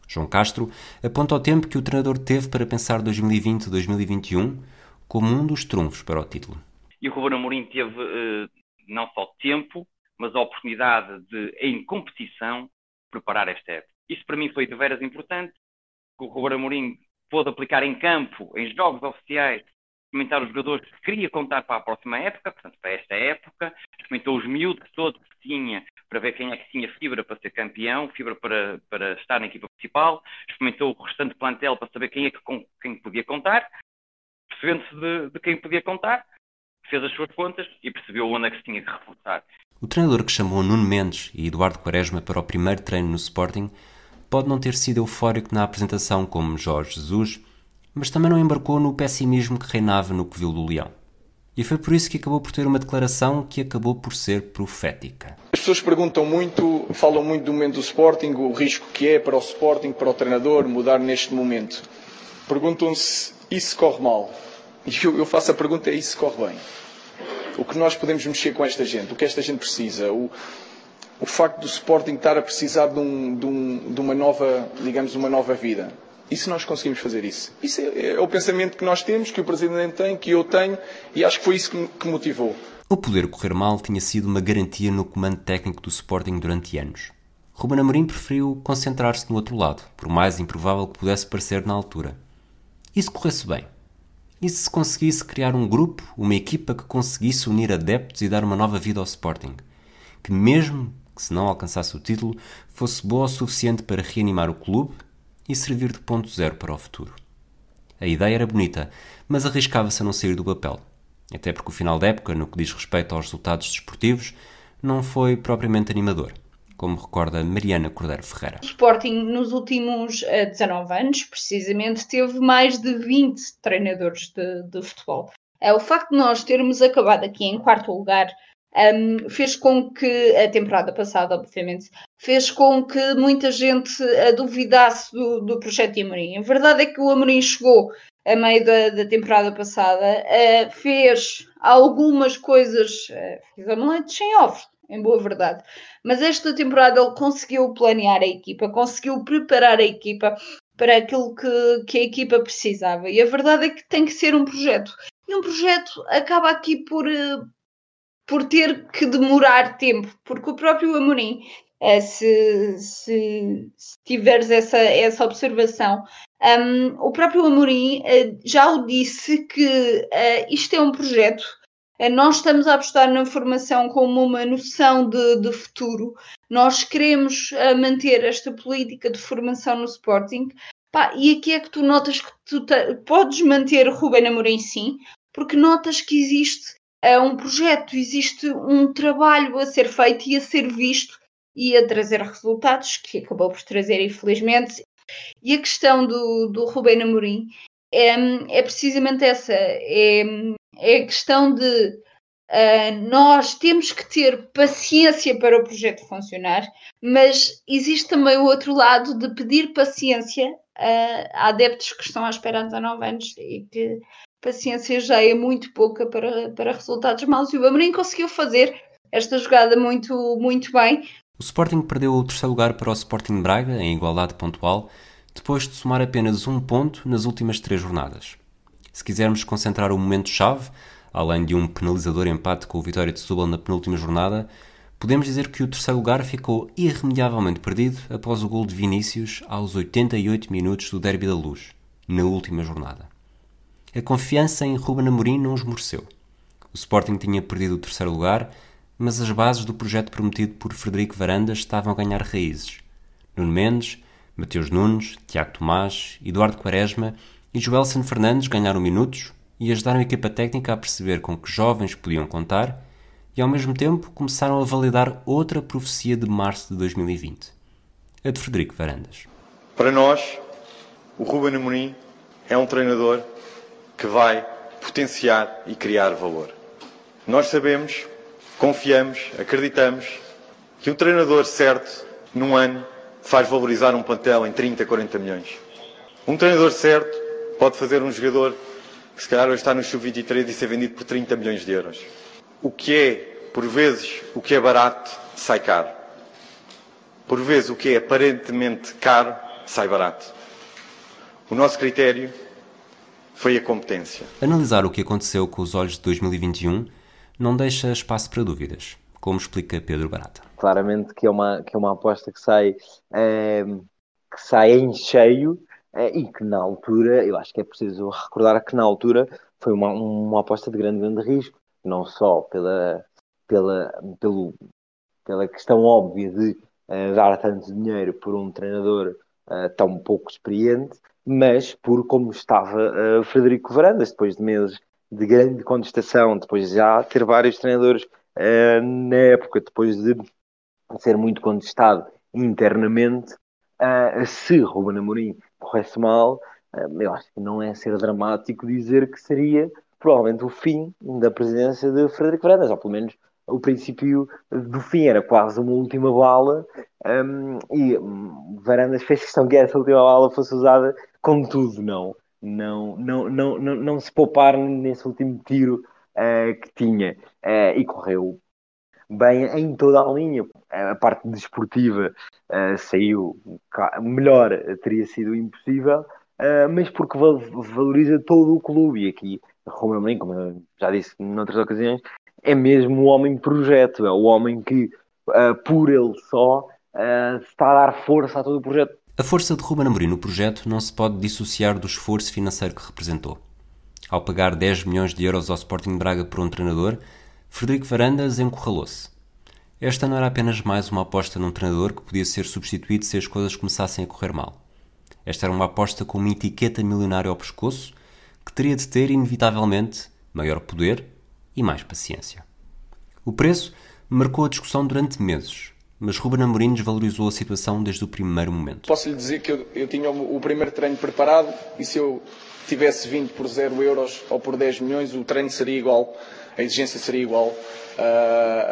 João Castro aponta o tempo que o treinador teve para pensar 2020-2021 como um dos trunfos para o título. E o Ruben Amorim teve uh, não só tempo, mas a oportunidade de, em competição, preparar esta época. Isso para mim foi de veras importante, que o Ruben Amorim pôde aplicar em campo, em jogos oficiais, experimentar os jogadores que queria contar para a próxima época, portanto, para esta época, experimentou os miúdos todos que tinha para ver quem é que tinha fibra para ser campeão, fibra para, para estar na equipa principal, experimentou o restante plantel para saber quem é que com quem podia contar, percebendo-se de, de quem podia contar, fez as suas contas e percebeu onde é que se tinha que reforçar. O treinador que chamou Nuno Mendes e Eduardo Quaresma para o primeiro treino no Sporting pode não ter sido eufórico na apresentação como Jorge Jesus, mas também não embarcou no pessimismo que reinava no viu do Leão. E foi por isso que acabou por ter uma declaração que acabou por ser profética. As pessoas perguntam muito, falam muito do momento do Sporting, o risco que é para o Sporting, para o treinador, mudar neste momento. Perguntam-se, se corre mal? E eu, eu faço a pergunta, se corre bem? O que nós podemos mexer com esta gente? O que esta gente precisa? O, o facto do Sporting estar a precisar de, um, de, um, de uma nova, digamos, uma nova vida e se nós conseguimos fazer isso? Isso é, é, o pensamento que nós temos, que o Presidente tem, que eu tenho, e acho que foi isso que, que motivou. O poder correr mal tinha sido uma garantia no comando técnico do Sporting durante anos. Ruben Amorim preferiu concentrar-se no outro lado, por mais improvável que pudesse parecer na altura. E se corresse bem? E se conseguisse criar um grupo, uma equipa que conseguisse unir adeptos e dar uma nova vida ao Sporting? Que mesmo que se não alcançasse o título, fosse boa o suficiente para reanimar o clube e servir de ponto zero para o futuro. A ideia era bonita, mas arriscava-se a não sair do papel. Até porque o final da época, no que diz respeito aos resultados desportivos, não foi propriamente animador como recorda Mariana Cordeiro Ferreira. O Sporting, nos últimos uh, eh, 19 anos, precisamente, teve mais de 20 treinadores de, de futebol. Uh, o facto de nós termos acabado aqui em quarto lugar um, fez com que a temporada passada, obviamente, fez com que muita gente uh, duvidasse do, do projeto de Amorim. A verdade é que o Amorim chegou a meio da, da temporada passada, uh, fez algumas coisas, uh, fez omelete sem ovos, em boa verdade. Mas esta temporada ele conseguiu planear a equipa, conseguiu preparar a equipa para aquilo que, que a equipa precisava. E a verdade é que tem que ser um projeto. E um projeto acaba aqui por, eh, por ter que demorar tempo, porque o próprio Amorim, eh, se, se, se tiveres essa, essa observação, um, o próprio Amorim uh, já o disse que uh, isto é um projeto nós estamos a apostar na formação como uma noção de, de futuro. Nós queremos manter esta política de formação no Sporting. Pá, e aqui é que tu notas que tu podes manter Ruben Amorim sim, porque notas que existe uh, um projeto, existe um trabalho a ser feito e a ser visto e a trazer resultados, que acabou por trazer, infelizmente. E a questão do, do Ruben Amorim é, é precisamente essa. É, é a questão de uh, nós temos que ter paciência para o projeto funcionar, mas existe também o outro lado de pedir paciência uh, a adeptos que estão à espera há 19 anos e que paciência já é muito pouca para, para resultados maus. E o Amorim conseguiu fazer esta jogada muito, muito bem. O Sporting perdeu o terceiro lugar para o Sporting Braga, em igualdade pontual, depois de somar apenas um ponto nas últimas três jornadas. Se quisermos concentrar o momento-chave, além de um penalizador empate com o Vitória de Setúbal na penúltima jornada, podemos dizer que o terceiro lugar ficou irremediavelmente perdido após o gol de Vinícius aos 88 minutos do Derby da Luz, na última jornada. A confiança em Ruben Amorim não esmoreceu. O Sporting tinha perdido o terceiro lugar, mas as bases do projeto prometido por Frederico Varandas estavam a ganhar raízes. Nuno Mendes, Mateus Nunes, Tiago Tomás, Eduardo Quaresma e Joelson Fernandes ganharam minutos e ajudaram a equipa técnica a perceber com que jovens podiam contar e ao mesmo tempo começaram a validar outra profecia de março de 2020, a de Frederico Varandas. Para nós, o Ruben Amorim é um treinador que vai potenciar e criar valor. Nós sabemos, confiamos, acreditamos que um treinador certo, num ano, faz valorizar um plantel em 30, 40 milhões. Um treinador certo pode fazer um jogador que se calhar hoje está no sub-23 e ser vendido por 30 milhões de euros. O que é, por vezes, o que é barato, sai caro. Por vezes, o que é aparentemente caro, sai barato. O nosso critério foi a competência. Analisar o que aconteceu com os olhos de 2021 não deixa espaço para dúvidas, como explica Pedro Barata. Claramente que é uma, que é uma aposta que sai, é, que sai em cheio é, e que na altura, eu acho que é preciso recordar que na altura foi uma, uma aposta de grande, grande risco, não só pela, pela, pelo, pela questão óbvia de uh, dar tanto dinheiro por um treinador uh, tão pouco experiente, mas por como estava uh, Frederico Varandas, depois de meses de grande contestação, depois de já ter vários treinadores na época, depois de ser muito contestado internamente, se Ruben Amorim corresse mal, eu acho que não é ser dramático dizer que seria provavelmente o fim da presidência de Frederico Varandas, ou pelo menos o princípio do fim, era quase uma última bala, um, e um, Varandas fez questão que essa última bala fosse usada com tudo, não, não, não, não, não, não se poupar nesse último tiro uh, que tinha, uh, e correu bem em toda a linha. A parte desportiva uh, saiu melhor, teria sido impossível, mas porque valoriza todo o clube. E aqui, Romero Amorim, como eu já disse noutras ocasiões, é mesmo o homem projeto, é o homem que, por ele só, está a dar força a todo o projeto. A força de Ruben Amorim no projeto não se pode dissociar do esforço financeiro que representou. Ao pagar 10 milhões de euros ao Sporting Braga por um treinador, Frederico Varandas encurralou-se. Esta não era apenas mais uma aposta num treinador que podia ser substituído se as coisas começassem a correr mal. Esta era uma aposta com uma etiqueta milionária ao pescoço que teria de ter, inevitavelmente, maior poder e mais paciência. O preço marcou a discussão durante meses, mas Ruben Amorim desvalorizou a situação desde o primeiro momento. Posso lhe dizer que eu, eu tinha o, o primeiro treino preparado e se eu tivesse vindo por 0 euros ou por 10 milhões, o treino seria igual, a exigência seria igual,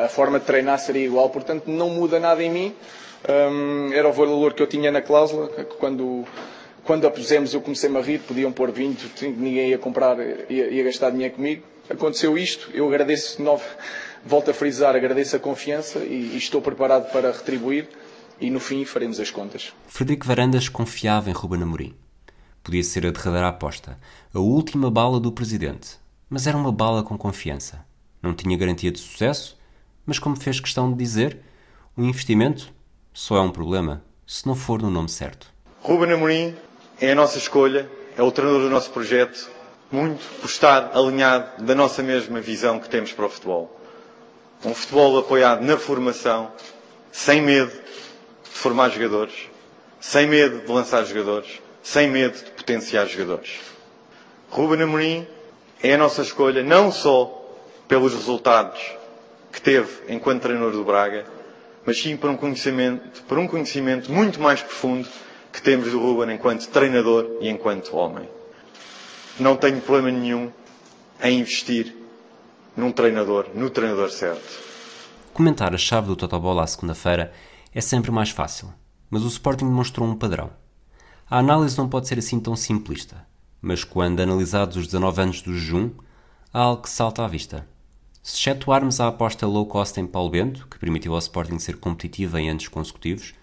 a forma de treinar seria igual, portanto não muda nada em mim. Um, era o valor que eu tinha na cláusula, quando, quando a pusemos eu comecei-me a rir, podiam pôr 20, ninguém ia comprar, ia, ia gastar dinheiro comigo. Aconteceu isto, eu agradeço, novo, volto a frisar, agradeço a confiança e, e estou preparado para retribuir e no fim faremos as contas. Frederico Varandas confiava em Ruben Amorim. Podia ser a derradeira aposta, a última bala do presidente, mas era uma bala com confiança. Não tinha garantia de sucesso, mas como fez questão de dizer, o investimento só é um problema se não for no nome certo. Ruben Amorim é a nossa escolha, é o treinador do nosso projeto, muito por estar alinhado da nossa mesma visão que temos para o futebol. Um futebol apoiado na formação, sem medo de formar jogadores, sem medo de lançar jogadores, sem medo de potenciar jogadores. Ruben Amorim é a nossa escolha não só pelos resultados que teve enquanto treinador do Braga, mas sim por um conhecimento, por um conhecimento muito mais profundo que temos do Ruben enquanto treinador e enquanto homem. Não tenho problema nenhum em investir num treinador, no treinador certo. Comentar a chave do Totobola à segunda-feira é sempre mais fácil, mas o Sporting demonstrou um padrão. A análise não pode ser assim tão simplista, mas quando analisados os 19 anos do jejum, há algo que salta à vista. Se excetuarmos a aposta low cost em Paulo Bento, que permitiu ao Sporting ser competitivo em anos consecutivos,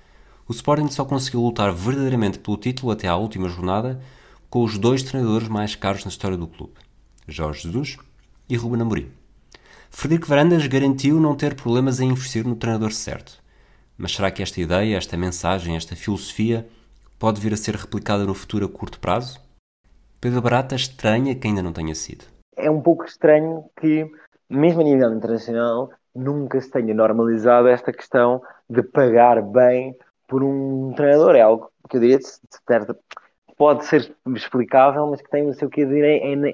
o Sporting só conseguiu lutar verdadeiramente pelo título até à última jornada com os dois treinadores mais caros na história do clube, Jorge Jesus e Ruben Amorim. Frederico Varandas garantiu não ter problemas em investir no treinador certo. Mas será que esta ideia, esta mensagem, esta filosofia pode vir a ser replicada no futuro a curto prazo? Pedro Barata estranha que ainda não tenha sido. É um pouco estranho que, mesmo a nível internacional, nunca se tenha normalizado esta questão de pagar bem por um treinador. É algo que eu diria certa pode ser explicável, mas que tem o seu quê de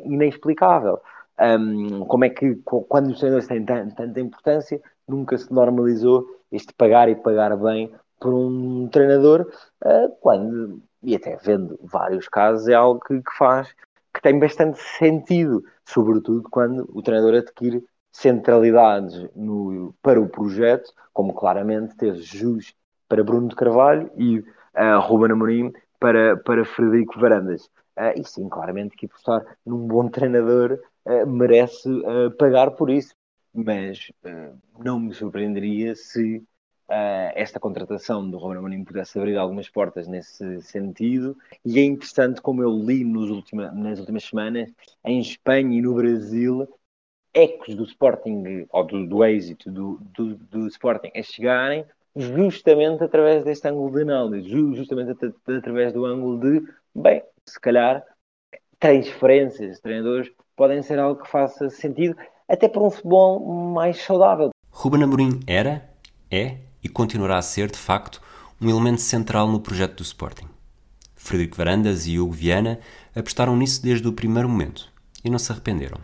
inexplicável. Um, como é que, quando os treinadores têm tanta importância, nunca se normalizou este pagar e pagar bem por um treinador, uh, quando e até vendo vários casos, é algo que, que faz, que tem bastante sentido, sobretudo quando o treinador adquire centralidades no, para o projeto, como claramente teve Jus para Bruno de Carvalho e uh, Ruben Amorim para, para Frederico Varandas. Uh, e sim, claramente que apostar num bom treinador uh, merece uh, pagar por isso. Mas não me surpreenderia se esta contratação do Ruben Amorim pudesse abrir algumas portas nesse sentido. E é interessante como eu li nos última, nas últimas semanas, em Espanha e no Brasil, ecos do Sporting, ou do, do êxito do, do, do, Sporting a chegarem justamente através deste ângulo de análise, justamente at através do ângulo de, bem, se calhar transferências de treinadores podem ser algo que faça sentido até para um futebol mais saudável. Ruben Amorim era, é e continuará a ser, de facto, um elemento central no projeto do Sporting. Frederico Varandas e Hugo Viana apostaram nisso desde o primeiro momento e não se arrependeram.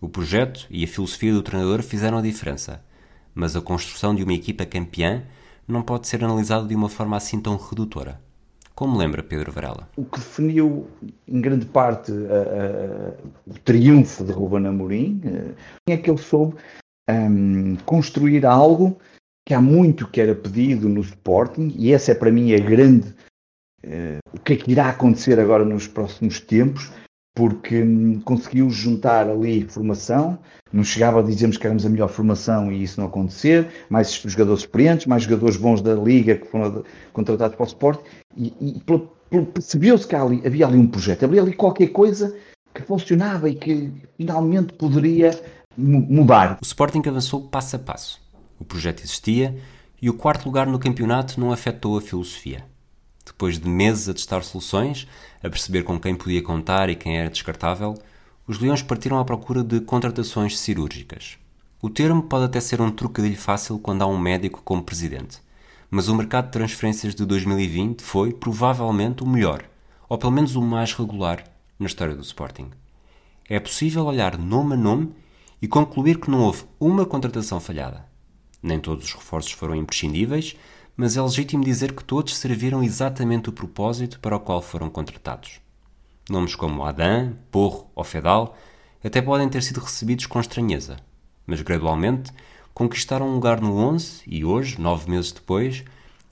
O projeto e a filosofia do treinador fizeram a diferença, mas a construção de uma equipa campeã não pode ser analisada de uma forma assim tão redutora. Como lembra Pedro Varela? O que definiu, em grande parte, o triunfo de Ruben Amorim é que ele soube um, construir algo que há muito que era pedido no Sporting, e essa é para mim a grande. Uh, o que é que irá acontecer agora nos próximos tempos, porque hum, conseguiu juntar ali formação, não chegava a dizermos que éramos a melhor formação e isso não acontecer, mais jogadores experientes, mais jogadores bons da Liga que foram contratados para o Sporting, e, e percebeu-se que ali, havia ali um projeto, havia ali qualquer coisa que funcionava e que finalmente poderia mudar. O Sporting avançou passo a passo o projeto existia e o quarto lugar no campeonato não afetou a filosofia. Depois de meses a testar soluções, a perceber com quem podia contar e quem era descartável, os Leões partiram à procura de contratações cirúrgicas. O termo pode até ser um trocadilho fácil quando há um médico como presidente, mas o mercado de transferências de 2020 foi, provavelmente, o melhor, ou pelo menos o mais regular, na história do Sporting. É possível olhar nome a nome e concluir que não houve uma contratação falhada. Nem todos os reforços foram imprescindíveis, mas é legítimo dizer que todos serviram exatamente o propósito para o qual foram contratados. Nomes como Adam, Porro ou Fedal até podem ter sido recebidos com estranheza, mas gradualmente conquistaram um lugar no 11 e hoje, nove meses depois,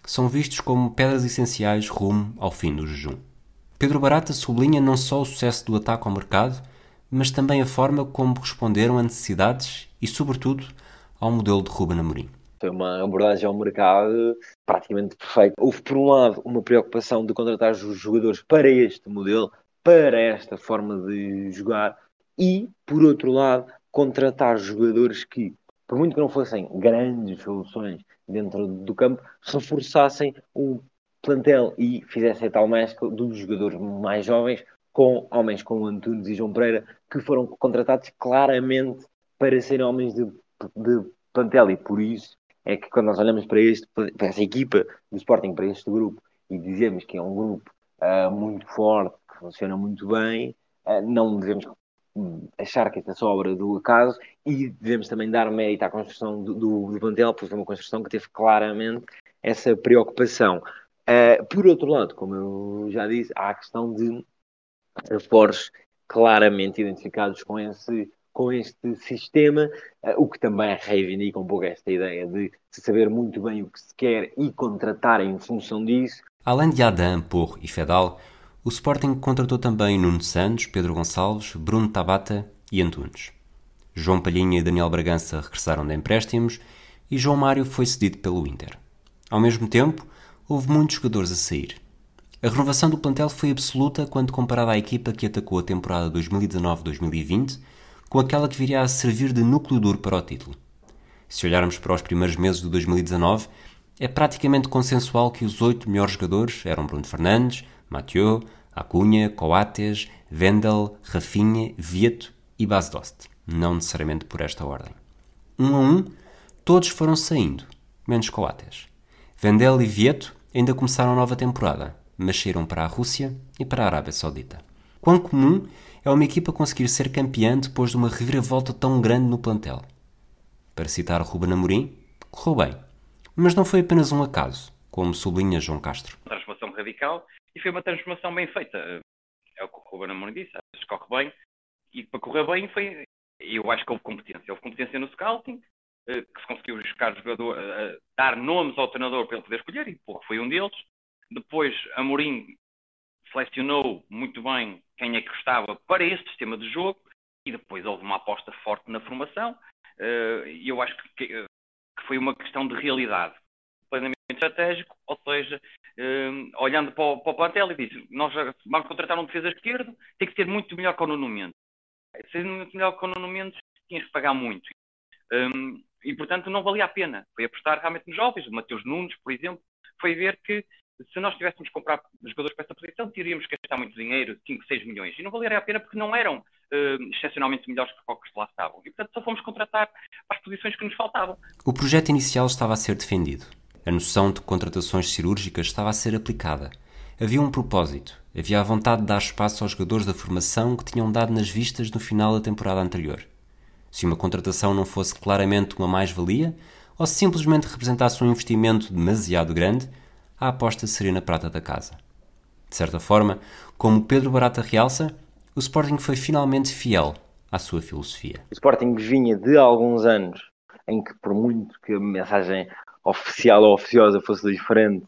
são vistos como pedras essenciais rumo ao fim do jejum. Pedro Barata sublinha não só o sucesso do ataque ao mercado, mas também a forma como responderam a necessidades e, sobretudo, ao modelo de Ruben Amorim. Foi uma abordagem ao mercado praticamente perfeita. Houve, por um lado, uma preocupação de contratar os jogadores para este modelo, para esta forma de jogar, e, por outro lado, contratar jogadores que, por muito que não fossem grandes soluções dentro do campo, reforçassem o plantel e fizessem a tal mescla dos jogadores mais jovens com homens como Antunes e João Pereira, que foram contratados claramente para serem homens de, de plantel. E por isso é que quando nós olhamos para, este, para equipa do Sporting, para este grupo, e dizemos que é um grupo uh, muito forte, que funciona muito bem, uh, não devemos achar que esta é só obra do acaso e devemos também dar mérito à construção do, do, do plantel, porque foi uma construção que teve claramente essa preocupação. Uh, por outro lado, como eu já disse, há a questão de reforços claramente identificados com esse com este sistema, uh, o que também reivindica um pouco esta ideia de se saber muito bem o que se quer e contratar em função disso. Além de Adam, Porro e Fedal, o Sporting contratou também Nuno Santos, Pedro Gonçalves, Bruno Tabata e Antunes. João Palhinha e Daniel Bragança regressaram de empréstimos e João Mário foi cedido pelo Inter. Ao mesmo tempo, houve muitos jogadores a sair. A renovação do plantel foi absoluta quando comparada à equipa que atacou a temporada 2019-2020 com aquela que viria a servir de núcleo duro para o título. Se olharmos para os primeiros meses de 2019, é praticamente consensual que os oito melhores jogadores eram Bruno Fernandes, Mathieu, Acunha, Coates, Vendel, Rafinha, Vieto e Basdost, não necessariamente por esta ordem. Um a um, todos foram saindo, menos Coates. Vendel e Vieto ainda começaram a nova temporada, mas saíram para a Rússia e para a Arábia Saudita. Quão comum é uma equipa conseguir ser campeã depois de uma reviravolta tão grande no plantel. Para citar Ruben Amorim, correu bem. Mas não foi apenas um acaso, como sublinha João Castro. Transformação radical e foi uma transformação bem feita. É o que o Ruben Amorim disse, corre bem. E para correr bem foi, eu acho que houve competência. Houve competência no scouting, eh, que se conseguiu buscar jogador, eh, dar nomes ao treinador para ele poder escolher, e porra, foi um deles. Depois, Amorim selecionou muito bem quem é que estava para este sistema de jogo e depois houve uma aposta forte na formação eh, e eu acho que, foi uma questão de realidade plenamente estratégico, ou seja, eh, olhando para o, para plantel e disse, nós vamos contratar um defesa esquerdo, tem que ser muito melhor que o Nuno Mendes. Ser muito melhor que o Nuno Mendes, tinhas que pagar muito. Eh, e, portanto, não valia a pena. Foi apostar realmente nos jovens. O Mateus Nunes, por exemplo, foi ver que se nós tivéssemos que comprar jogadores para essa posição, teríamos que gastar muito dinheiro, 5, 6 milhões. E não valeria a pena porque não eram uh, excepcionalmente melhores que os que lá estavam. E, portanto, só fomos contratar para as posições que nos faltavam. O projeto inicial estava a ser defendido. A noção de contratações cirúrgicas estava a ser aplicada. Havia um propósito. Havia a vontade de dar espaço aos jogadores da formação que tinham dado nas vistas no final da temporada anterior. Se uma contratação não fosse claramente uma mais-valia, ou se simplesmente representasse um investimento demasiado grande, a aposta seria na prata da casa. De certa forma, como Pedro Barata realça, o Sporting foi finalmente fiel à sua filosofia. O Sporting vinha de alguns anos em que, por muito que a mensagem oficial ou oficiosa fosse diferente,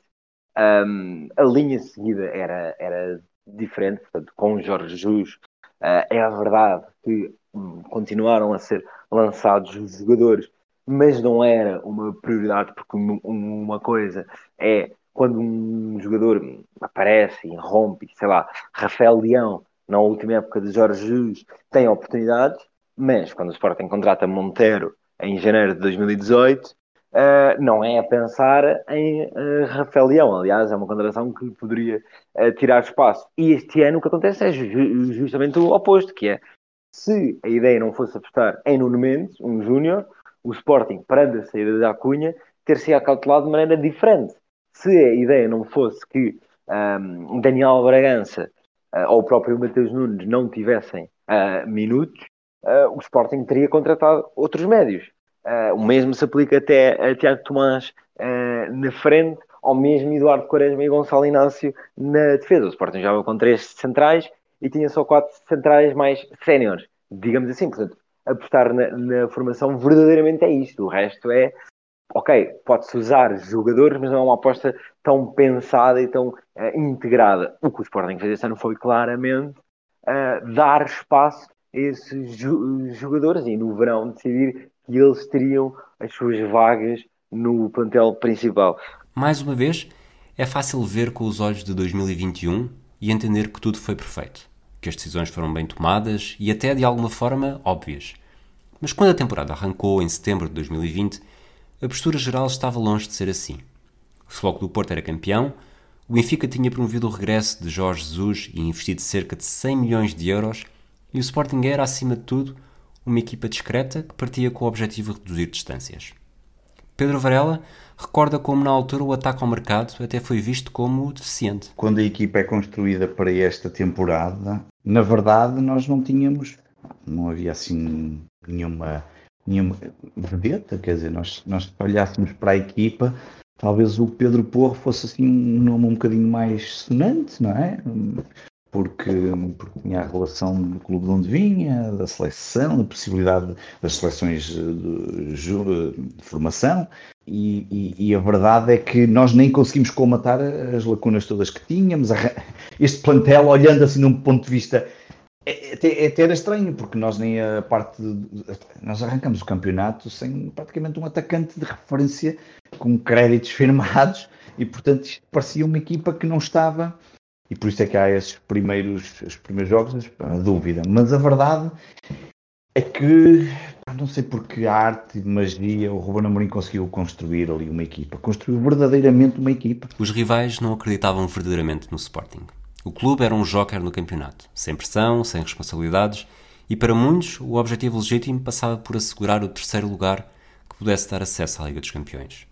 um, a linha seguida era, era diferente. Portanto, com Jorge Jesus, uh, é a verdade que um, continuaram a ser lançados os jogadores, mas não era uma prioridade, porque uma coisa é quando um jogador aparece e rompe, sei lá, Rafael Leão, na última época de Jorge Jesus, tem oportunidades, mas quando o Sporting contrata Montero em janeiro de 2018, uh, eh, não é a pensar em uh, Rafael Leão. Aliás, é uma contratação que poderia uh, tirar espaço. E este ano o que acontece é ju justamente o oposto, que é Se a ideia não fosse apostar em Nuno Mendes, um júnior, o Sporting, perante a saída da Cunha, ter-se acautelado de maneira diferente. Se a ideia não fosse que um, Daniel Bragança uh, ou o próprio Mateus Nunes não tivessem uh, minutos, uh, o Sporting teria contratado outros médios. o mesmo se aplica até a Tiago Tomás na frente, ou mesmo Eduardo Quaresma e Gonçalo Inácio na defesa. O Sporting jogava com três centrais e tinha só quatro centrais mais séniores, digamos assim. Portanto, apostar na, na, formação verdadeiramente é isto. O resto é, ok, pode-se usar jogadores, mas não é uma aposta tão pensada e tão uh, integrada. O que o Sporting fez este ano foi claramente uh, dar espaço a esses jogadores e no verão decidir que eles teriam as suas vagas no plantel principal. Mais uma vez, é fácil ver com os olhos de 2021 e entender que tudo foi perfeito, que as decisões foram bem tomadas e até de alguma forma óbvias. Mas quando a temporada arrancou em setembro de 2020, a postura geral estava longe de ser assim. O Floco do Porto era campeão, o Benfica tinha promovido o regresso de Jorge Jesus e investido cerca de 100 milhões de euros, e o Sporting era, acima de tudo, uma equipa discreta que partia com o objetivo de reduzir distâncias. Pedro Varela recorda como na altura o ataque ao mercado até foi visto como deficiente. Quando a equipa é construída para esta temporada, na verdade nós não tínhamos, não havia assim nenhuma, nenhuma vedeta, quer dizer, nós, nós olhássemos para a equipa, talvez o Pedro Porro fosse assim um nome um bocadinho mais sonante, não é? Porque, porque tinha a relação do clube de onde vinha, da seleção, da possibilidade das seleções de, de, de formação, e, e, e, a verdade é que nós nem conseguimos comatar as lacunas todas que tínhamos. Este plantel, olhando assim num ponto de vista é, é, até era estranho, porque nós nem a parte. De, nós arrancamos o campeonato sem praticamente um atacante de referência com créditos firmados e, portanto, parecia uma equipa que não estava. E por isso é que há esses primeiros, os primeiros jogos, a dúvida. Mas a verdade é que não sei porque a arte e magia o Ruben Amorim conseguiu construir ali uma equipa. Construiu verdadeiramente uma equipa. Os rivais não acreditavam verdadeiramente no Sporting. O clube era um joker no campeonato, sem pressão, sem responsabilidades, e para muitos o objetivo legítimo passava por assegurar o terceiro lugar que pudesse dar acesso à Liga dos Campeões.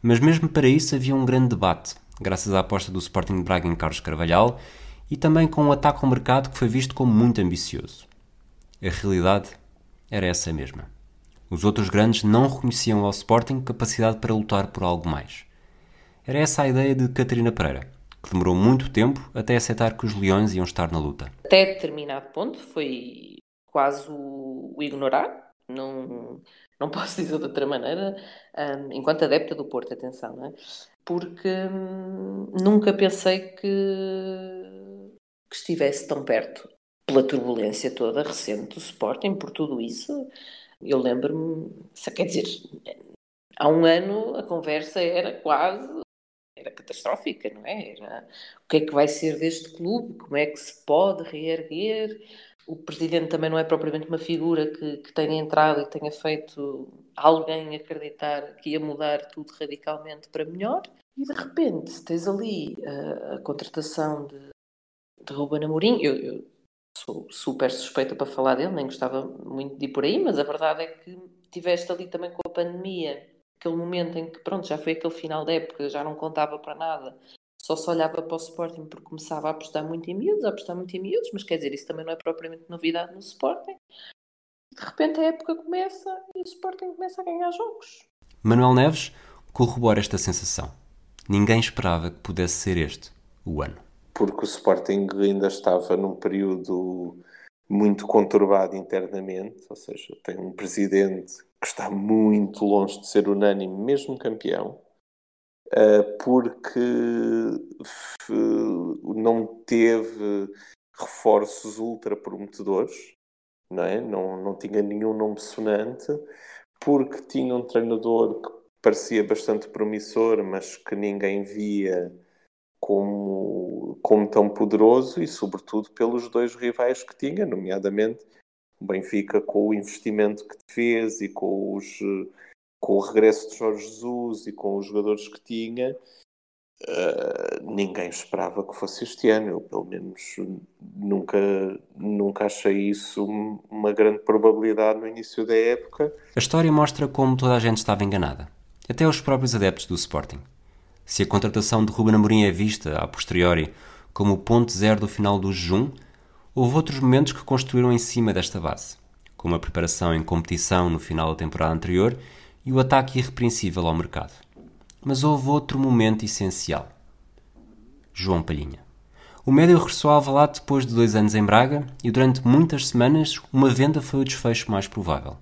Mas mesmo para isso havia um grande debate, graças à aposta do Sporting de Braga em Carlos Carvalhal e também com um ataque ao mercado que foi visto como muito ambicioso. A realidade era essa mesma. Os outros grandes não reconheciam ao Sporting capacidade para lutar por algo mais. Era essa a ideia de Catarina Pereira, que demorou muito tempo até aceitar que os leões iam estar na luta. Até determinado ponto foi quase o, ignorar, não, não posso dizer de outra maneira, um, enquanto adepta do Porto, atenção, é? porque hum, nunca pensei que, que estivesse tão perto pela turbulência toda recente do Sporting, por tudo isso. Eu lembro-me, quer dizer, há um ano a conversa era quase era catastrófica, não é? Era o que é que vai ser deste clube, como é que se pode reerguer. O presidente também não é propriamente uma figura que, que tenha entrado e tenha feito alguém acreditar que ia mudar tudo radicalmente para melhor. E de repente tens ali a, a contratação de, de Ruben Amorim. Eu, eu sou super suspeita para falar dele, nem gostava muito de ir por aí, mas a verdade é que tiveste ali também com a pandemia aquele momento em que, pronto, já foi aquele final da época, já não contava para nada, só se olhava para o Sporting porque começava a apostar muito em miúdos, a apostar muito em miúdos, mas quer dizer, isso também não é propriamente novidade no Sporting. De repente a época começa e o Sporting começa a ganhar jogos. Manuel Neves corrobora esta sensação. Ninguém esperava que pudesse ser este o ano. Porque o Sporting ainda estava num período muito conturbado internamente, ou seja, tem um presidente que está muito longe de ser unânime, mesmo campeão, eh, porque não teve reforços ultra prometedores, não, é? não, não tinha nenhum nome sonante, porque tinha um treinador que parecia bastante promissor, mas que ninguém via como, como tão poderoso e, sobretudo, pelos dois rivais que tinha, nomeadamente Benfica com o investimento que fez e com, os, com o regresso de Jorge Jesus e com os jogadores que tinha, uh, ninguém esperava que fosse este ano. Eu, pelo menos, nunca, nunca achei isso uma grande probabilidade no início da época. A história mostra como toda a gente estava enganada, até os próprios adeptos do Sporting. Se a contratação de Ruben Amorim é vista, a posteriori, como o ponto zero do final do jejum, houve outros momentos que construíram em cima desta base, como a preparação em competição no final da temporada anterior e o ataque irrepreensível ao mercado. Mas houve outro momento essencial. João Palhinha. O médio regressou ao Alvalade depois de dois anos em Braga e durante muitas semanas uma venda foi o desfecho mais provável.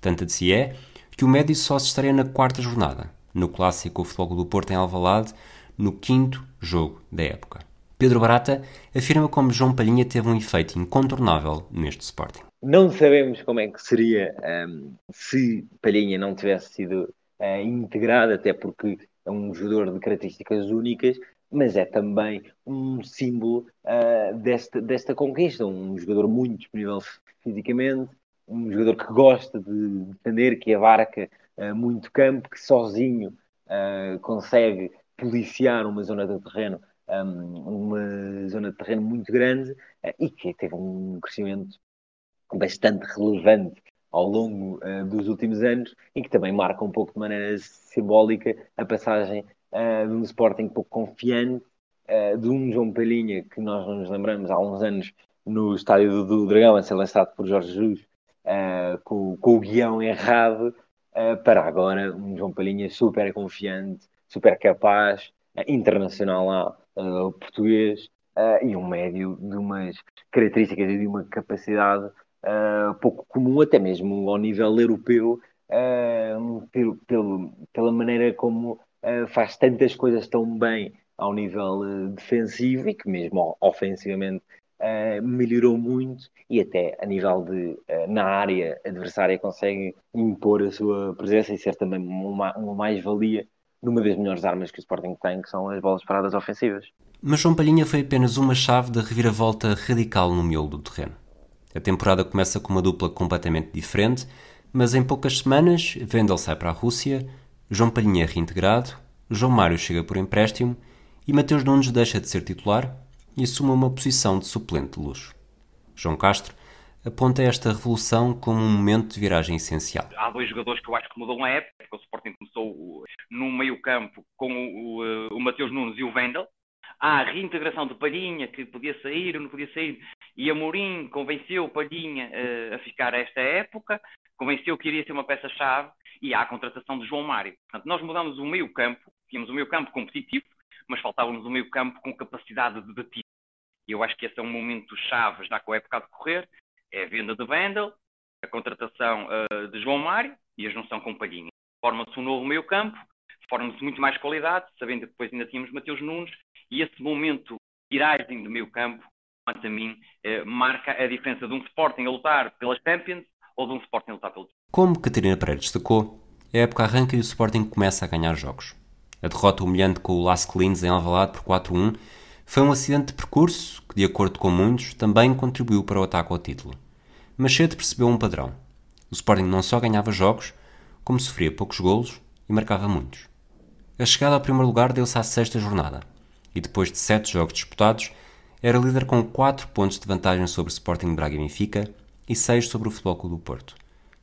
Tanto de si é que o médio só se estreia na quarta jornada, no clássico Futebol do Porto em Alvalade, no quinto jogo da época. Pedro Barata afirma como João Palhinha teve um efeito incontornável neste Sporting. Não sabemos como é que seria um, se Palhinha não tivesse sido uh, integrado, até porque é um jogador de características únicas, mas é também um símbolo uh, desta, desta conquista. Um jogador muito disponível fisicamente, um jogador que gosta de defender, que abarca uh, muito campo, que sozinho uh, consegue policiar uma zona de terreno, uma zona de terreno muito grande e que teve um crescimento bastante relevante ao longo uh, dos últimos anos e que também marca um pouco de maneira simbólica a passagem uh, de um Sporting pouco confiante, de um João Palhinha que nós nos lembramos há uns anos no estádio do, Dragão a ser lançado por Jorge Jesus com, o guião errado para agora um João Palhinha super confiante, super capaz, internacional lá, português e um médio de umas características e de uma capacidade uh, pouco comum, até mesmo ao nível europeu, uh, pelo, pelo, pela maneira como uh, faz tantas coisas tão bem ao nível defensivo e que mesmo ofensivamente melhorou muito e até a nível de na área adversária consegue impor a sua presença e ser também uma, uma mais-valia numa das melhores armas que o Sporting tem, que são as bolas paradas ofensivas. Mas João Palhinha foi apenas uma chave da reviravolta radical no miolo do terreno. A temporada começa com uma dupla completamente diferente, mas em poucas semanas, Vendel sai para a Rússia, João Palhinha é reintegrado, João Mário chega por empréstimo e Mateus Nunes deixa de ser titular e assume uma posição de suplente de luxo. João Castro aponta esta revolução como um momento de viragem essencial. Há dois jogadores que eu acho que mudam a época. O Sporting começou no meio campo com o, o, o Mateus Nunes e o Vendel, há a reintegração de Palhinha, que podia sair ou não podia sair, e Amorim convenceu Palhinha uh, a ficar a esta época, convenceu que iria ser uma peça-chave, e há a contratação de João Mário. Portanto, nós mudamos o meio campo, tínhamos o meio campo competitivo, mas faltava-nos o meio campo com capacidade de. E eu acho que esse é um momento chave, já com a época a decorrer, é a venda de Vendel, a contratação uh, de João Mário e a junção com Palhinha. Forma-se um novo meio campo, forma-se muito mais qualidade, sabendo que depois ainda tínhamos Mateus Nunes e esse momento viragem do meio campo, quanto a mim, eh, marca a diferença de um Sporting a lutar pelas Champions ou de um Sporting a lutar pelo Como Catarina Pereira destacou, a época arranca e o Sporting começa a ganhar jogos. A derrota humilhante com o Las Clins em Alvalade por 4-1 foi um acidente de percurso que, de acordo com muitos, também contribuiu para o ataque ao título. Mas cedo percebeu um padrão. O Sporting não só ganhava jogos, como sofria poucos golos e marcava muitos. A chegada ao primeiro lugar deu-se à sexta jornada, e depois de sete jogos disputados, era líder com 4 pontos de vantagem sobre o Sporting Braga e Benfica e 6 sobre o Futebol Clube do Porto.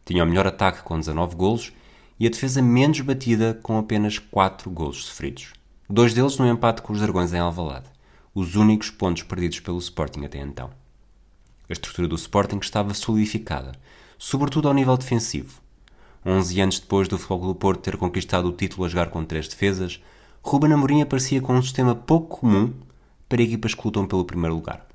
Tinha o melhor ataque com 19 golos e a defesa menos batida com apenas 4 golos sofridos. Dois deles no empate com os Dragões em Alvalade, os únicos pontos perdidos pelo Sporting até então. A estrutura do Sporting estava solidificada, sobretudo ao nível defensivo. 11 anos depois do Futebol do Porto ter conquistado o título a jogar com três defesas, Ruben Amorim aparecia com um sistema pouco comum para equipas que lutam pelo primeiro lugar.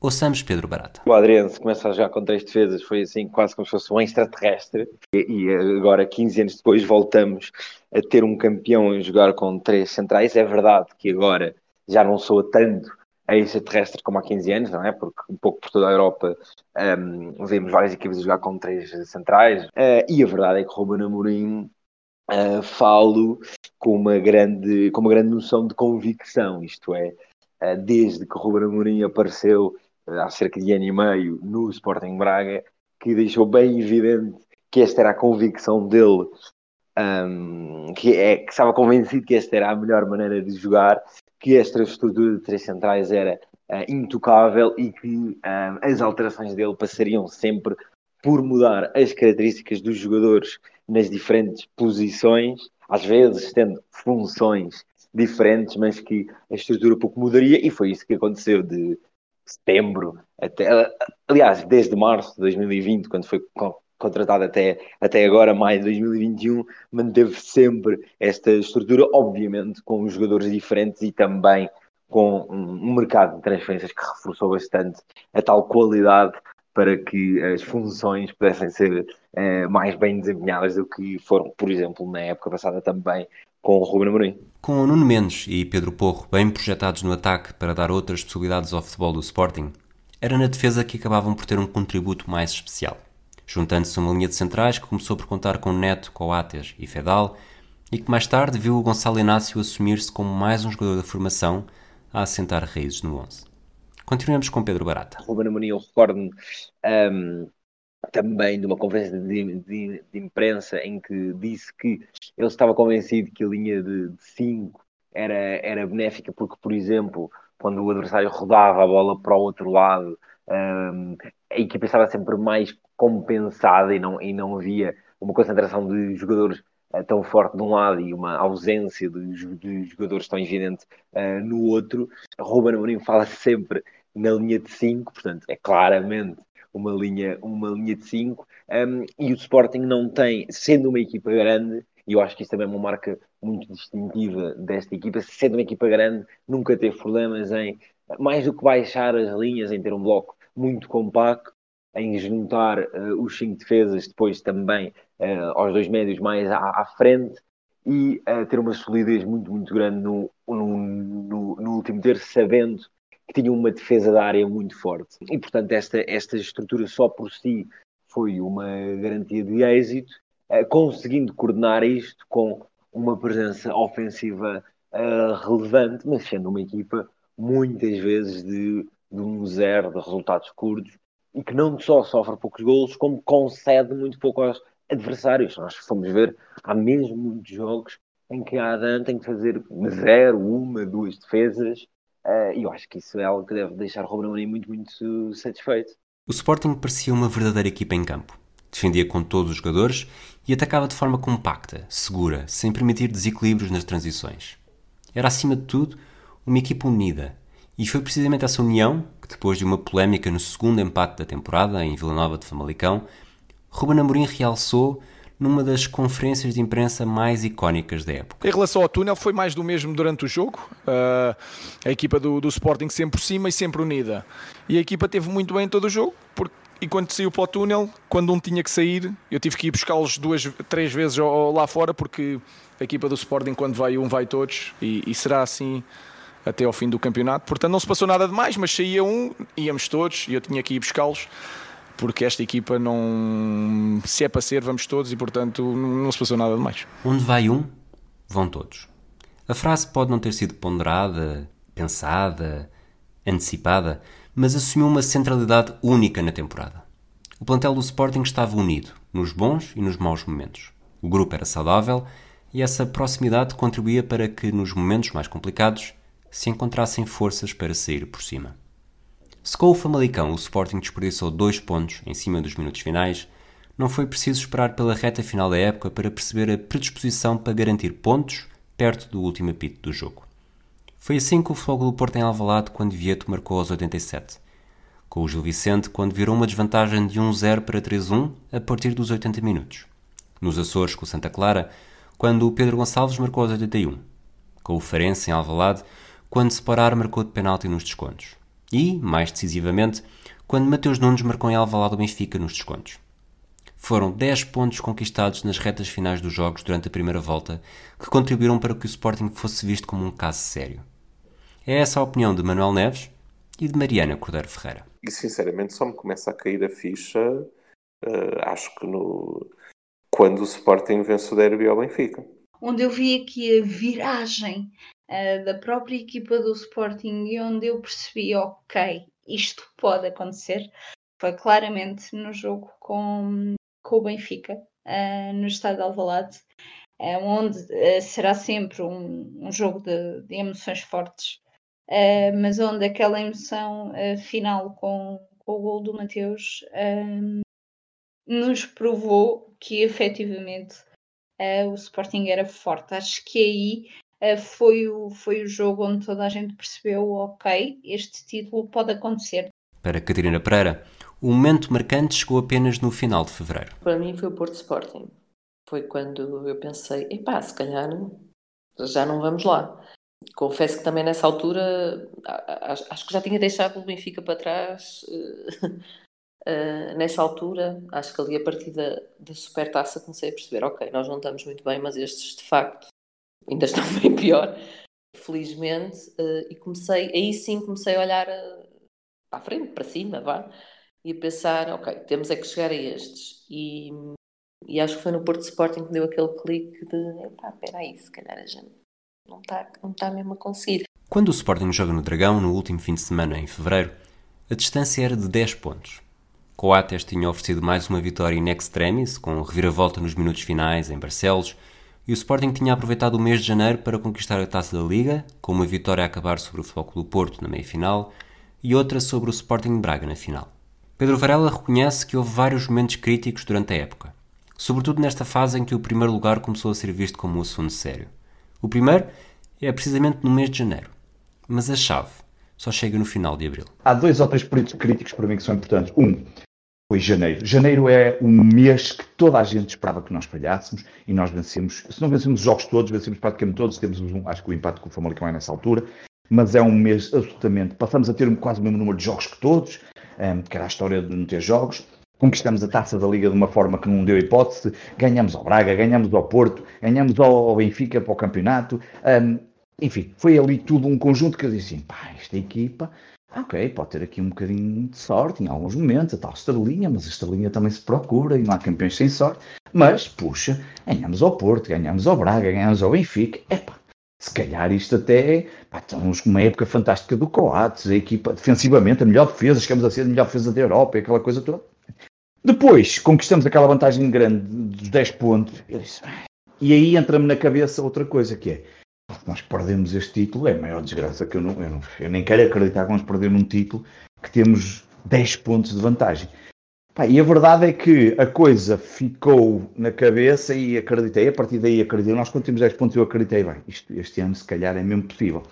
Ouçamos Pedro Barata. O Adriano começa a jogar com três defesas, foi assim quase como se fosse um extraterrestre. E, e agora, 15 anos depois, voltamos a ter um campeão a jogar com três centrais. É verdade que agora já não soa tanto a extraterrestre como há 15 anos, não é? Porque um pouco por toda a Europa um, vemos várias equipas a jogar com três centrais. Uh, e a verdade é que Ruben Amorim uh, falo com uma, grande, com uma grande noção de convicção, isto é, uh, desde que Ruben Amorim apareceu há cerca de ano e meio no Sporting Braga, que deixou bem evidente que esta era a convicção dele um, que, é, que estava convencido que esta era a melhor maneira de jogar, que esta estrutura de três centrais era uh, intocável e que um, as alterações dele passariam sempre por mudar as características dos jogadores nas diferentes posições, às vezes tendo funções diferentes, mas que a estrutura pouco mudaria, e foi isso que aconteceu de setembro até, aliás, desde março de 2020, quando foi contratado até, até agora, maio de 2021, manteve sempre esta estrutura, obviamente com jogadores diferentes e também com um mercado de transferências que reforçou bastante a tal qualidade para que as funções pudessem ser eh, mais bem desempenhadas do que foram, por exemplo, na época passada também com o Ruben Amorim. Com o Nuno Mendes e Pedro Porro bem projetados no ataque para dar outras possibilidades ao futebol do Sporting, era na defesa que acabavam por ter um contributo mais especial juntando-se uma linha de centrais que começou por contar com Neto, Coates e Fedal, e que mais tarde viu o Gonçalo Inácio assumir-se como mais um jogador da formação a assentar raízes no 11. Continuamos com Pedro Barata. Ruben Amorim, eu recordo-me um, também de uma conferência de, de, de, imprensa em que disse que ele estava convencido que a linha de 5 era, era benéfica porque, por exemplo, quando o adversário rodava a bola para o outro lado, um, a equipa estava sempre mais compensada e não, e não havia uma concentração de jogadores uh, tão forte de um lado e uma ausência de, de jogadores tão evidente uh, no outro. Ruben Amorim fala sempre na linha de 5, portanto, é claramente uma linha, uma linha de 5, um, e o Sporting não tem, sendo uma equipa grande, e eu acho que isso também é uma marca muito distintiva desta equipa, sendo uma equipa grande, nunca teve problemas em, mais do que baixar as linhas, em ter um bloco muito compacto, em juntar uh, os cinco defesas depois também uh, aos dois médios mais à, à frente e uh, ter uma solidez muito, muito grande no, no, no, no, último terço, sabendo que tinha uma defesa da área muito forte. E, portanto, esta, esta estrutura só por si foi uma garantia de êxito, conseguindo coordenar isto com uma presença ofensiva relevante, mas sendo uma equipa muitas vezes de, de um zero, de resultados curtos, e que não só sofre poucos golos, como concede muito pouco aos adversários. Nós fomos ver, há mesmo muitos jogos em que a Adam tem que fazer zero, uma, duas defesas, uh, e eu acho que isso é algo que deve deixar o Ruben Amorim muito, muito satisfeito. O Sporting parecia uma verdadeira equipa em campo. Defendia com todos os jogadores e atacava de forma compacta, segura, sem permitir desequilíbrios nas transições. Era, acima de tudo, uma equipa unida, e foi precisamente essa união que, depois de uma polémica no segundo empate da temporada, em Vila Nova de Famalicão, Ruben Amorim realçou numa das conferências de imprensa mais icónicas da época. Em relação ao túnel, foi mais do mesmo durante o jogo. Uh, a equipa do, do, Sporting sempre por cima e sempre unida. E a equipa teve muito bem todo o jogo, porque e quando saiu para o túnel, quando um tinha que sair, eu tive que ir buscá-los duas, três vezes lá fora, porque a equipa do Sporting, quando vai um, vai todos, e, e será assim até ao fim do campeonato. Portanto, não se passou nada de mais, mas saía um, íamos todos e eu tinha que ir buscá-los, porque esta equipa não. Se é para ser, vamos todos e, portanto, não se passou nada de mais. Onde vai um, vão todos. A frase pode não ter sido ponderada, pensada, antecipada, mas assumiu uma centralidade única na temporada. O plantel do Sporting estava unido, nos bons e nos maus momentos. O grupo era saudável e essa proximidade contribuía para que, nos momentos mais complicados, se encontrassem forças para sair por cima. Se com o Famalicão o Sporting desperdiçou dois pontos em cima dos minutos finais, não foi preciso esperar pela reta final da época para perceber a predisposição para garantir pontos perto do último apito do jogo. Foi assim que o Fogo do Porto em Alvalade quando Vieto marcou aos 87. Com o Gil Vicente quando virou uma desvantagem de 1-0 para 3-1 a partir dos 80 minutos. Nos Açores com o Santa Clara quando o Pedro Gonçalves marcou aos 81. Com o Farense em Alvalade quando Separar marcou de penalti nos descontos. E, mais decisivamente, quando Mateus Nunes marcou em Alvalade o Benfica nos descontos. Foram 10 pontos conquistados nas retas finais dos jogos durante a primeira volta que contribuíram para que o Sporting fosse visto como um caso sério. É essa a opinião de Manuel Neves e de Mariana Cordeiro Ferreira. E sinceramente só me começa a cair a ficha, uh, acho que no... quando o Sporting vence o derby ao Benfica. Onde eu vi aqui a viragem uh, da própria equipa do Sporting e onde eu percebi, ok, isto pode acontecer, foi claramente no jogo com, com o Benfica, uh, no estádio de Alvalade. uh, onde será sempre um, um jogo de, de, emoções fortes, mas onde aquela emoção final com, com, o gol do Mateus nos provou que efetivamente o Sporting era forte. Acho que aí foi, o, foi o jogo onde toda a gente percebeu: ok, este título pode acontecer. Para Catarina Pereira, o momento marcante chegou apenas no final de fevereiro. Para mim foi o Porto Sporting. Foi quando eu pensei, epá, se calhar já não vamos lá. Confesso que também nessa altura acho que já tinha deixado o Benfica para trás. Uh, nessa altura, acho que ali a partir da, da supertaça comecei a perceber, ok, nós não estamos muito bem, mas estes de facto ainda estão bem pior, felizmente, uh, e comecei, aí sim comecei a olhar uh, para a frente, para cima, vá, e a pensar, ok, temos é que chegar a estes. E, e acho que foi no Porto Sporting que deu aquele clique de, epá, espera aí, se calhar a gente não está não tá mesmo a conseguir. Quando o Sporting joga no Dragão, no último fim de semana, em fevereiro, a distância era de 10 pontos. Coates tinha oferecido mais uma vitória in extremis, com reviravolta nos minutos finais em Barcelos, e o Sporting tinha aproveitado o mês de janeiro para conquistar a taça da Liga, com uma vitória a acabar sobre o Futebol do Porto na meia-final e outra sobre o Sporting de Braga na final. Pedro Varela reconhece que houve vários momentos críticos durante a época, sobretudo nesta fase em que o primeiro lugar começou a ser visto como um assunto sério. O primeiro é precisamente no mês de janeiro, mas a chave só chega no final de abril. Há dois ou três períodos críticos para mim que são importantes. Um, foi janeiro. Janeiro é um mês que toda a gente esperava que nós falhássemos e nós vencemos. Se não vencemos os jogos todos, vencemos praticamente todos. Temos um, acho que o empate com o Famalicão é nessa altura, mas é um mês absolutamente. Passamos a ter quase o mesmo número de jogos que todos um, que era a história de não ter jogos. Conquistamos a taça da Liga de uma forma que não deu hipótese, ganhamos ao Braga, ganhamos ao Porto, ganhamos ao Benfica para o campeonato. Um, enfim, foi ali tudo um conjunto que eu disse assim: pá, esta equipa, ok, pode ter aqui um bocadinho de sorte em alguns momentos, a tal estrelinha, mas a estrelinha também se procura e não há campeões sem sorte. Mas, puxa, ganhamos ao Porto, ganhamos ao Braga, ganhamos ao Benfica, epá, se calhar isto até pá, estamos uma época fantástica do Coates, a equipa defensivamente, a melhor defesa, chegamos a ser a melhor defesa da Europa, aquela coisa toda. Depois conquistamos aquela vantagem grande dos 10 pontos. Disse, e aí entra-me na cabeça outra coisa que é nós perdemos este título, é a maior desgraça que eu não, eu, não, eu nem quero acreditar que vamos perder um título que temos 10 pontos de vantagem. Pá, e a verdade é que a coisa ficou na cabeça e acreditei, a partir daí acreditei, nós quando temos 10 pontos eu acreditei, bem, isto, este ano se calhar é mesmo possível.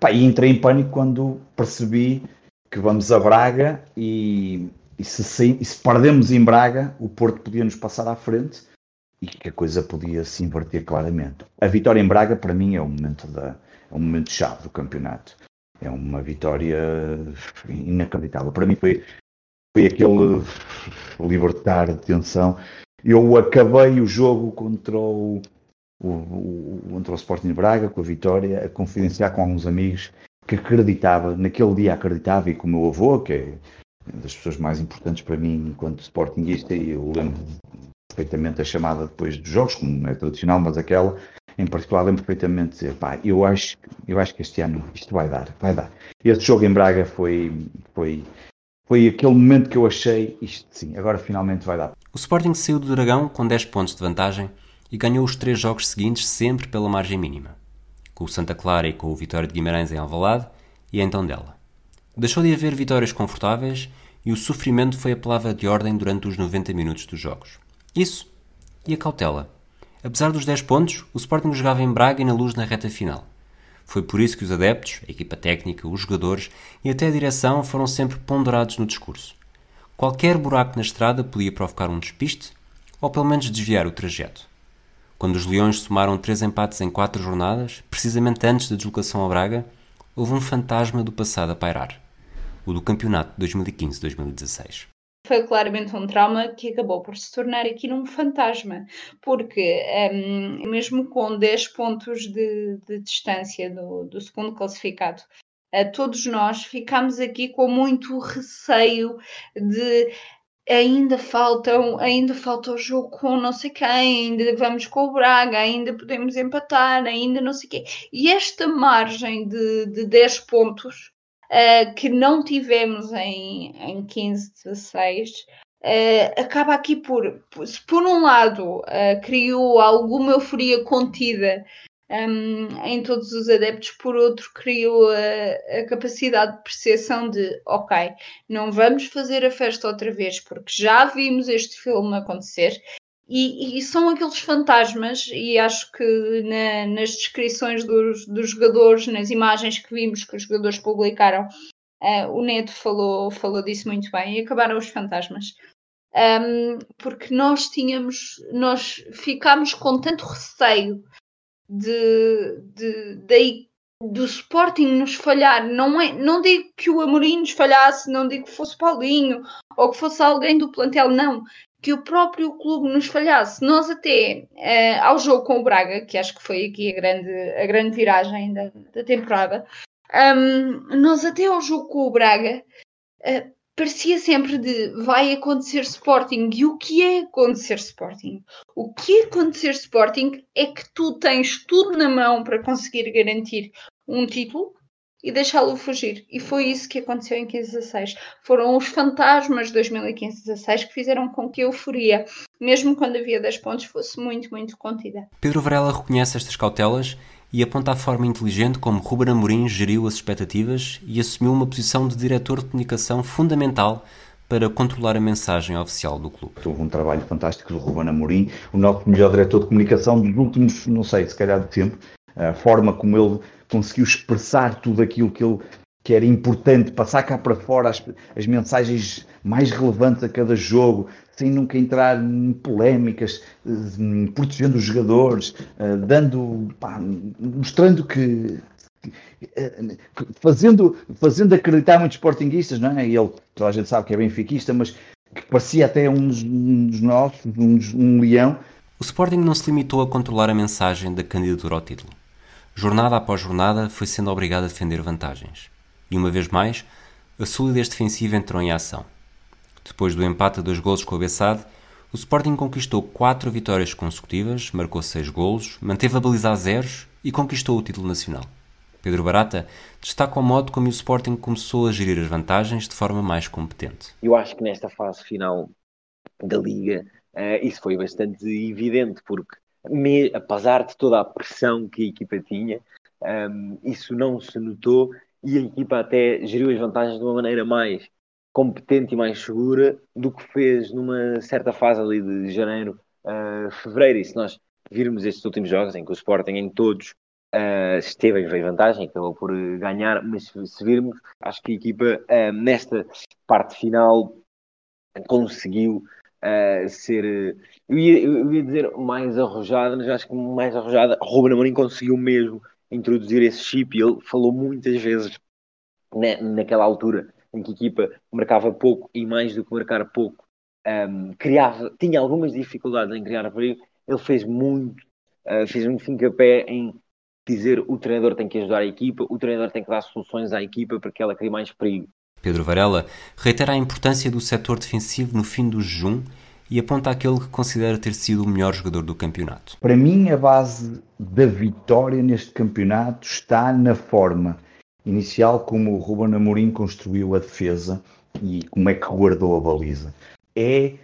Pá, e entrei em pânico quando percebi que vamos a Braga e, e, se, e se perdemos em Braga, o Porto podia nos passar à frente e que a coisa podia se inverter claramente. A vitória em Braga, para mim, é um momento, da, é um momento chave do campeonato. É uma vitória inacreditável. Para mim foi foi aquele libertar de tensão. Eu acabei o jogo contra o, o, o, contra o Sporting de Braga, com a vitória, a confidenciar com alguns amigos que acreditava, naquele dia acreditava, e com o meu avô, que é uma das pessoas mais importantes para mim enquanto Sportingista, e eu lembro perfeitamente a chamada depois dos jogos, como é tradicional, mas aquela em particular lembro perfeitamente dizer, pá, eu acho, eu acho que este ano isto vai dar, vai dar. Este jogo em Braga foi, foi foi aquele momento que eu achei isto sim, agora finalmente vai dar. O Sporting saiu do Dragão com 10 pontos de vantagem e ganhou os três jogos seguintes sempre pela margem mínima, com o Santa Clara e com o Vitória de Guimarães em Alvalade e então dela. Deixou de haver vitórias confortáveis e o sofrimento foi a palavra de ordem durante os 90 minutos dos jogos. Isso e a cautela. Apesar dos 10 pontos, o Sporting jogava em Braga e na luz na reta final. Foi por isso que os adeptos, a equipa técnica, os jogadores e até a direção foram sempre ponderados no discurso. Qualquer buraco na estrada podia provocar um despiste ou pelo menos desviar o trajeto. Quando os Leões somaram três empates em quatro jornadas, precisamente antes da deslocação a Braga, houve um fantasma do passado a pairar, o do campeonato de 2015-2016 foi claramente um trauma que acabou por se tornar aqui num fantasma, porque um, mesmo com 10 pontos de, de distância do, do, segundo classificado, uh, todos nós ficámos aqui com muito receio de ainda faltam, ainda falta o jogo com não sei quem, ainda vamos com o Braga, ainda podemos empatar, ainda não sei quê. E esta margem de, de 10 pontos uh, que não tivemos em, em 15, 16, uh, acaba aqui por, se por um lado uh, criou alguma euforia contida um, em todos os adeptos, por outro, criou a, a, capacidade de percepção de ok, não vamos fazer a festa outra vez, porque já vimos este filme acontecer. E, e são aqueles fantasmas, e acho que na, nas descrições dos, dos, jogadores, nas imagens que vimos que os jogadores publicaram, uh, o Neto falou, falou disso muito bem, e acabaram os fantasmas. Um, porque nós tínhamos, nós ficámos com tanto receio de, de, de, do Sporting nos falhar. Não, é, não digo que o Amorim nos falhasse, não digo que fosse Paulinho ou que fosse alguém do plantel, não. Que o próprio clube nos falhasse. Nós até uh, ao jogo com o Braga, que acho que foi aqui a grande, a grande viragem da, da temporada, um, nós até ao jogo com o Braga uh, parecia sempre de vai acontecer Sporting. E o que é acontecer Sporting? O que é acontecer Sporting é que tu tens tudo na mão para conseguir garantir um título e deixá-lo fugir. E foi isso que aconteceu em 15-16. Foram os fantasmas de 2015-16 que fizeram com que a euforia, mesmo quando havia 10 pontos, fosse muito, muito contida. Pedro Varela reconhece estas cautelas e aponta a forma inteligente como Ruben Amorim geriu as expectativas e assumiu uma posição de diretor de comunicação fundamental para controlar a mensagem oficial do clube. Houve um trabalho fantástico do Ruben Amorim, o nosso melhor diretor de comunicação dos últimos, não sei, se calhar de tempo, a forma como ele conseguiu expressar tudo aquilo que ele que era importante, passar cá para fora as, as mensagens mais relevantes a cada jogo, sem nunca entrar em polémicas, eh, protegendo os jogadores, eh, dando, pá, mostrando que, eh, fazendo, fazendo acreditar muitos sportinguistas, não é? E ele, toda a gente sabe que é benfiquista, mas que parecia até um dos, um dos nossos, um, um leão. O Sporting não se limitou a controlar a mensagem da candidatura ao título. Jornada após jornada foi sendo obrigado a defender vantagens. E uma vez mais, a solidez defensiva entrou em ação. Depois do empate a dois golos com o Bessade, o Sporting conquistou quatro vitórias consecutivas, marcou seis golos, manteve a baliza a zeros e conquistou o título nacional. Pedro Barata destaca o modo como o Sporting começou a gerir as vantagens de forma mais competente. Eu acho que nesta fase final da Liga uh, isso foi bastante evidente, porque me, apesar de toda a pressão que a equipa tinha, um, isso não se notou e a equipa até geriu as vantagens de uma maneira mais competente e mais segura do que fez numa certa fase ali de janeiro a fevereiro. E se nós virmos estes últimos jogos em que o Sporting em todos uh, esteve em vantagem, acabou por ganhar, mas se virmos, acho que a equipa uh, nesta parte final conseguiu uh, ser, eu ia, eu ia, dizer mais arrojada, mas acho que mais arrojada, Ruben Amorim conseguiu mesmo introduzir esse chip e ele falou muitas vezes na, naquela altura em que a equipa marcava pouco e mais do que marcar pouco, um, criava, tinha algumas dificuldades em criar perigo, ele fez muito, uh, fez muito fincapé em dizer o treinador tem que ajudar a equipa, o treinador tem que dar soluções à equipa para que ela crie mais perigo. Pedro Varela reitera a importância do setor defensivo no fim do jejum e aponta aquele que considera ter sido o melhor jogador do campeonato. Para mim, a base da vitória neste campeonato está na forma inicial como o Ruben Amorim construiu a defesa e como é que guardou a baliza. É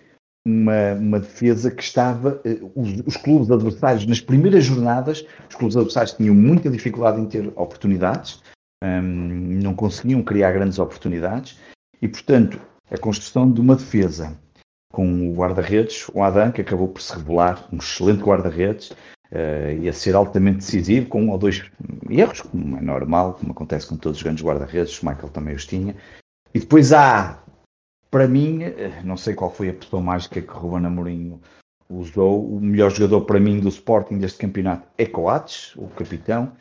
uma, uma defesa que estava. Eh, os, os, clubes adversários, nas primeiras jornadas, os clubes adversários tinham muita dificuldade em ter oportunidades, um, não conseguiam criar grandes oportunidades, e portanto, a construção de uma defesa com o guarda-redes, o Adam, que acabou por se revelar um excelente guarda-redes, uh, e a ser altamente decisivo, com um ou dois erros, como é normal, como acontece com todos os grandes guarda-redes, o Michael também os tinha. E depois há, para mim, eh, não sei qual foi a pessoa mágica que Ruben Amorim usou, o melhor jogador para mim do Sporting deste campeonato é Coates, o capitão,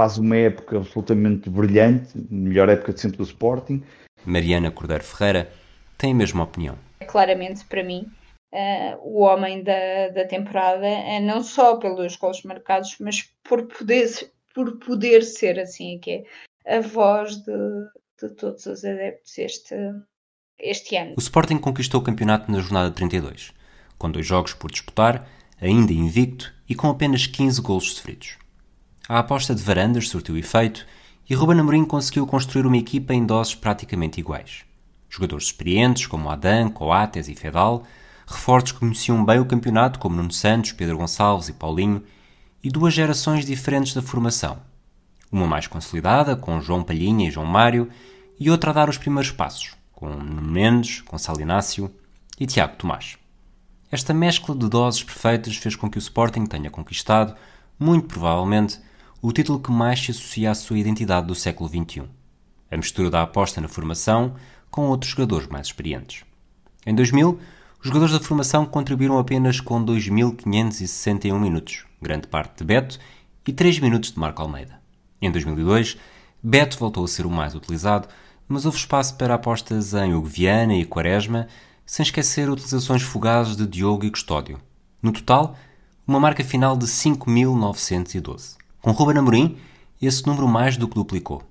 faz uma época absolutamente brilhante, melhor época de sempre do Sporting. Mariana Cordeiro Ferreira tem a mesma opinião. Claramente, para mim, uh, o homem da, da temporada, uh, não só pelos gols marcados, mas por poder, por poder ser assim, que é a voz de, de todos os adeptos este, este ano. O Sporting conquistou o campeonato na jornada 32, com dois jogos por disputar, ainda invicto e com apenas 15 golos sofridos. A aposta de Varandas surtiu efeito e Ruben Amorim conseguiu construir uma equipa em doses praticamente iguais. Jogadores experientes como Adam, Coates e Fedal, reforços que conheciam bem o campeonato como Nuno Santos, Pedro Gonçalves e Paulinho, e duas gerações diferentes da formação. Uma mais consolidada, com João Palhinha e João Mário, e outra a dar os primeiros passos, com Nuno Mendes, Gonçalo Inácio e Tiago Tomás. Esta mescla de doses perfeitas fez com que o Sporting tenha conquistado, muito provavelmente, o título que mais se associa à sua identidade do século XXI. A mistura da aposta na formação com outros jogadores mais experientes. Em 2000, os jogadores da formação contribuíram apenas com 2.561 minutos, grande parte de Beto, e 3 minutos de Marco Almeida. Em 2002, Beto voltou a ser o mais utilizado, mas houve espaço para apostas em Hugo Viana e Quaresma, sem esquecer utilizações fugazes de Diogo e Custódio. No total, uma marca final de 5.912. Com Ruben Amorim, esse número mais do que duplicou.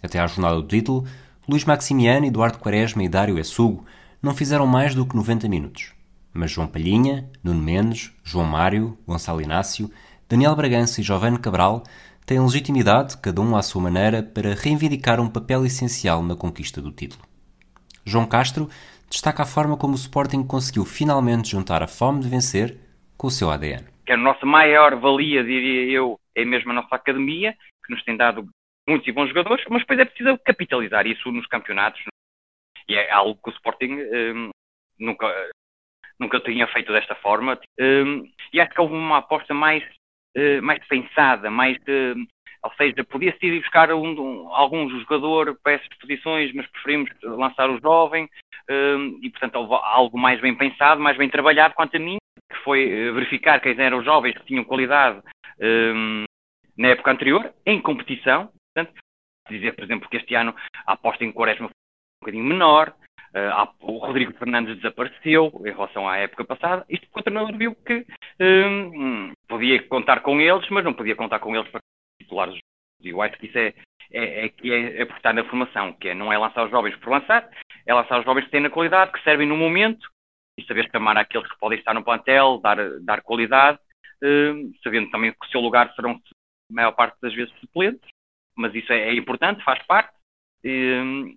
Até à jornada do título, Luís Maximiano, Eduardo Quaresma e Dário Essugo não fizeram mais do que 90 minutos. Mas João Palhinha, Nuno Mendes, João Mário, Gonçalo Inácio, Daniel Bragança e Giovanni Cabral têm legitimidade, cada um à sua maneira, para reivindicar um papel essencial na conquista do título. João Castro destaca a forma como o Sporting conseguiu finalmente juntar a fome de vencer com o seu ADN. Que a nossa maior valia, diria eu, é mesmo a nossa academia, que nos tem dado muitos e bons jogadores, mas depois é preciso capitalizar isso nos campeonatos. E é algo que o Sporting um, nunca, nunca tinha feito desta forma. Um, e acho que houve uma aposta mais, uh, mais pensada, mais. Uh, ou seja, podia-se ir buscar um, um, algum jogador para essas posições, mas preferimos lançar o jovem. Um, e, portanto, houve algo mais bem pensado, mais bem trabalhado quanto a mim, que foi uh, verificar quem eram os jovens que tinham qualidade hum, na época anterior, em competição. Portanto, dizer, por exemplo, que este ano a aposta em Quaresma um bocadinho menor. Uh, o Rodrigo Fernandes desapareceu em relação à época passada. Isto porque o treinador viu que um, podia contar com eles, mas não podia contar com eles para titulares. Eu acho que isso é, é, é, que é, por estar na formação, que é, não é lançar os jovens por lançar, é lançar os jovens que têm na qualidade, que servem no momento, e saber chamar aqueles que podem estar no plantel, dar, dar qualidade, uh, sabendo também que o seu lugar serão, maior parte das vezes, suplentes, mas isso é, é importante, faz parte. Uh,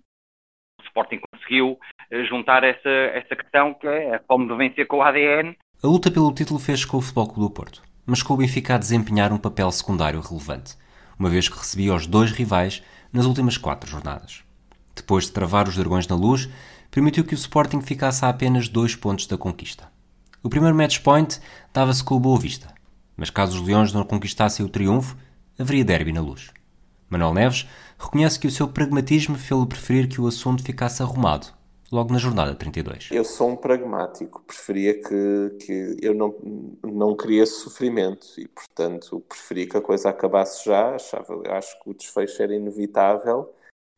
Sporting conseguiu eh, juntar essa, essa questão que é a fome de vencer com o ADN. A luta pelo título fez com o Futebol Clube do Porto, mas com o Benfica a desempenhar um papel secundário relevante, uma vez que recebia os dois rivais nas últimas quatro jornadas. Depois de travar os dragões na luz, permitiu que o Sporting ficasse a apenas dois pontos da conquista. O primeiro match point dava-se com o Boa Vista, mas caso os Leões não conquistassem o triunfo, haveria derby na luz. Manuel Neves reconhece que o seu pragmatismo fez-lhe preferir que o assunto ficasse arrumado, logo na jornada 32. Eu sou um pragmático, preferia que, que eu não, não queria sofrimento e, portanto, preferia que a coisa acabasse já, achava, acho que o desfecho era inevitável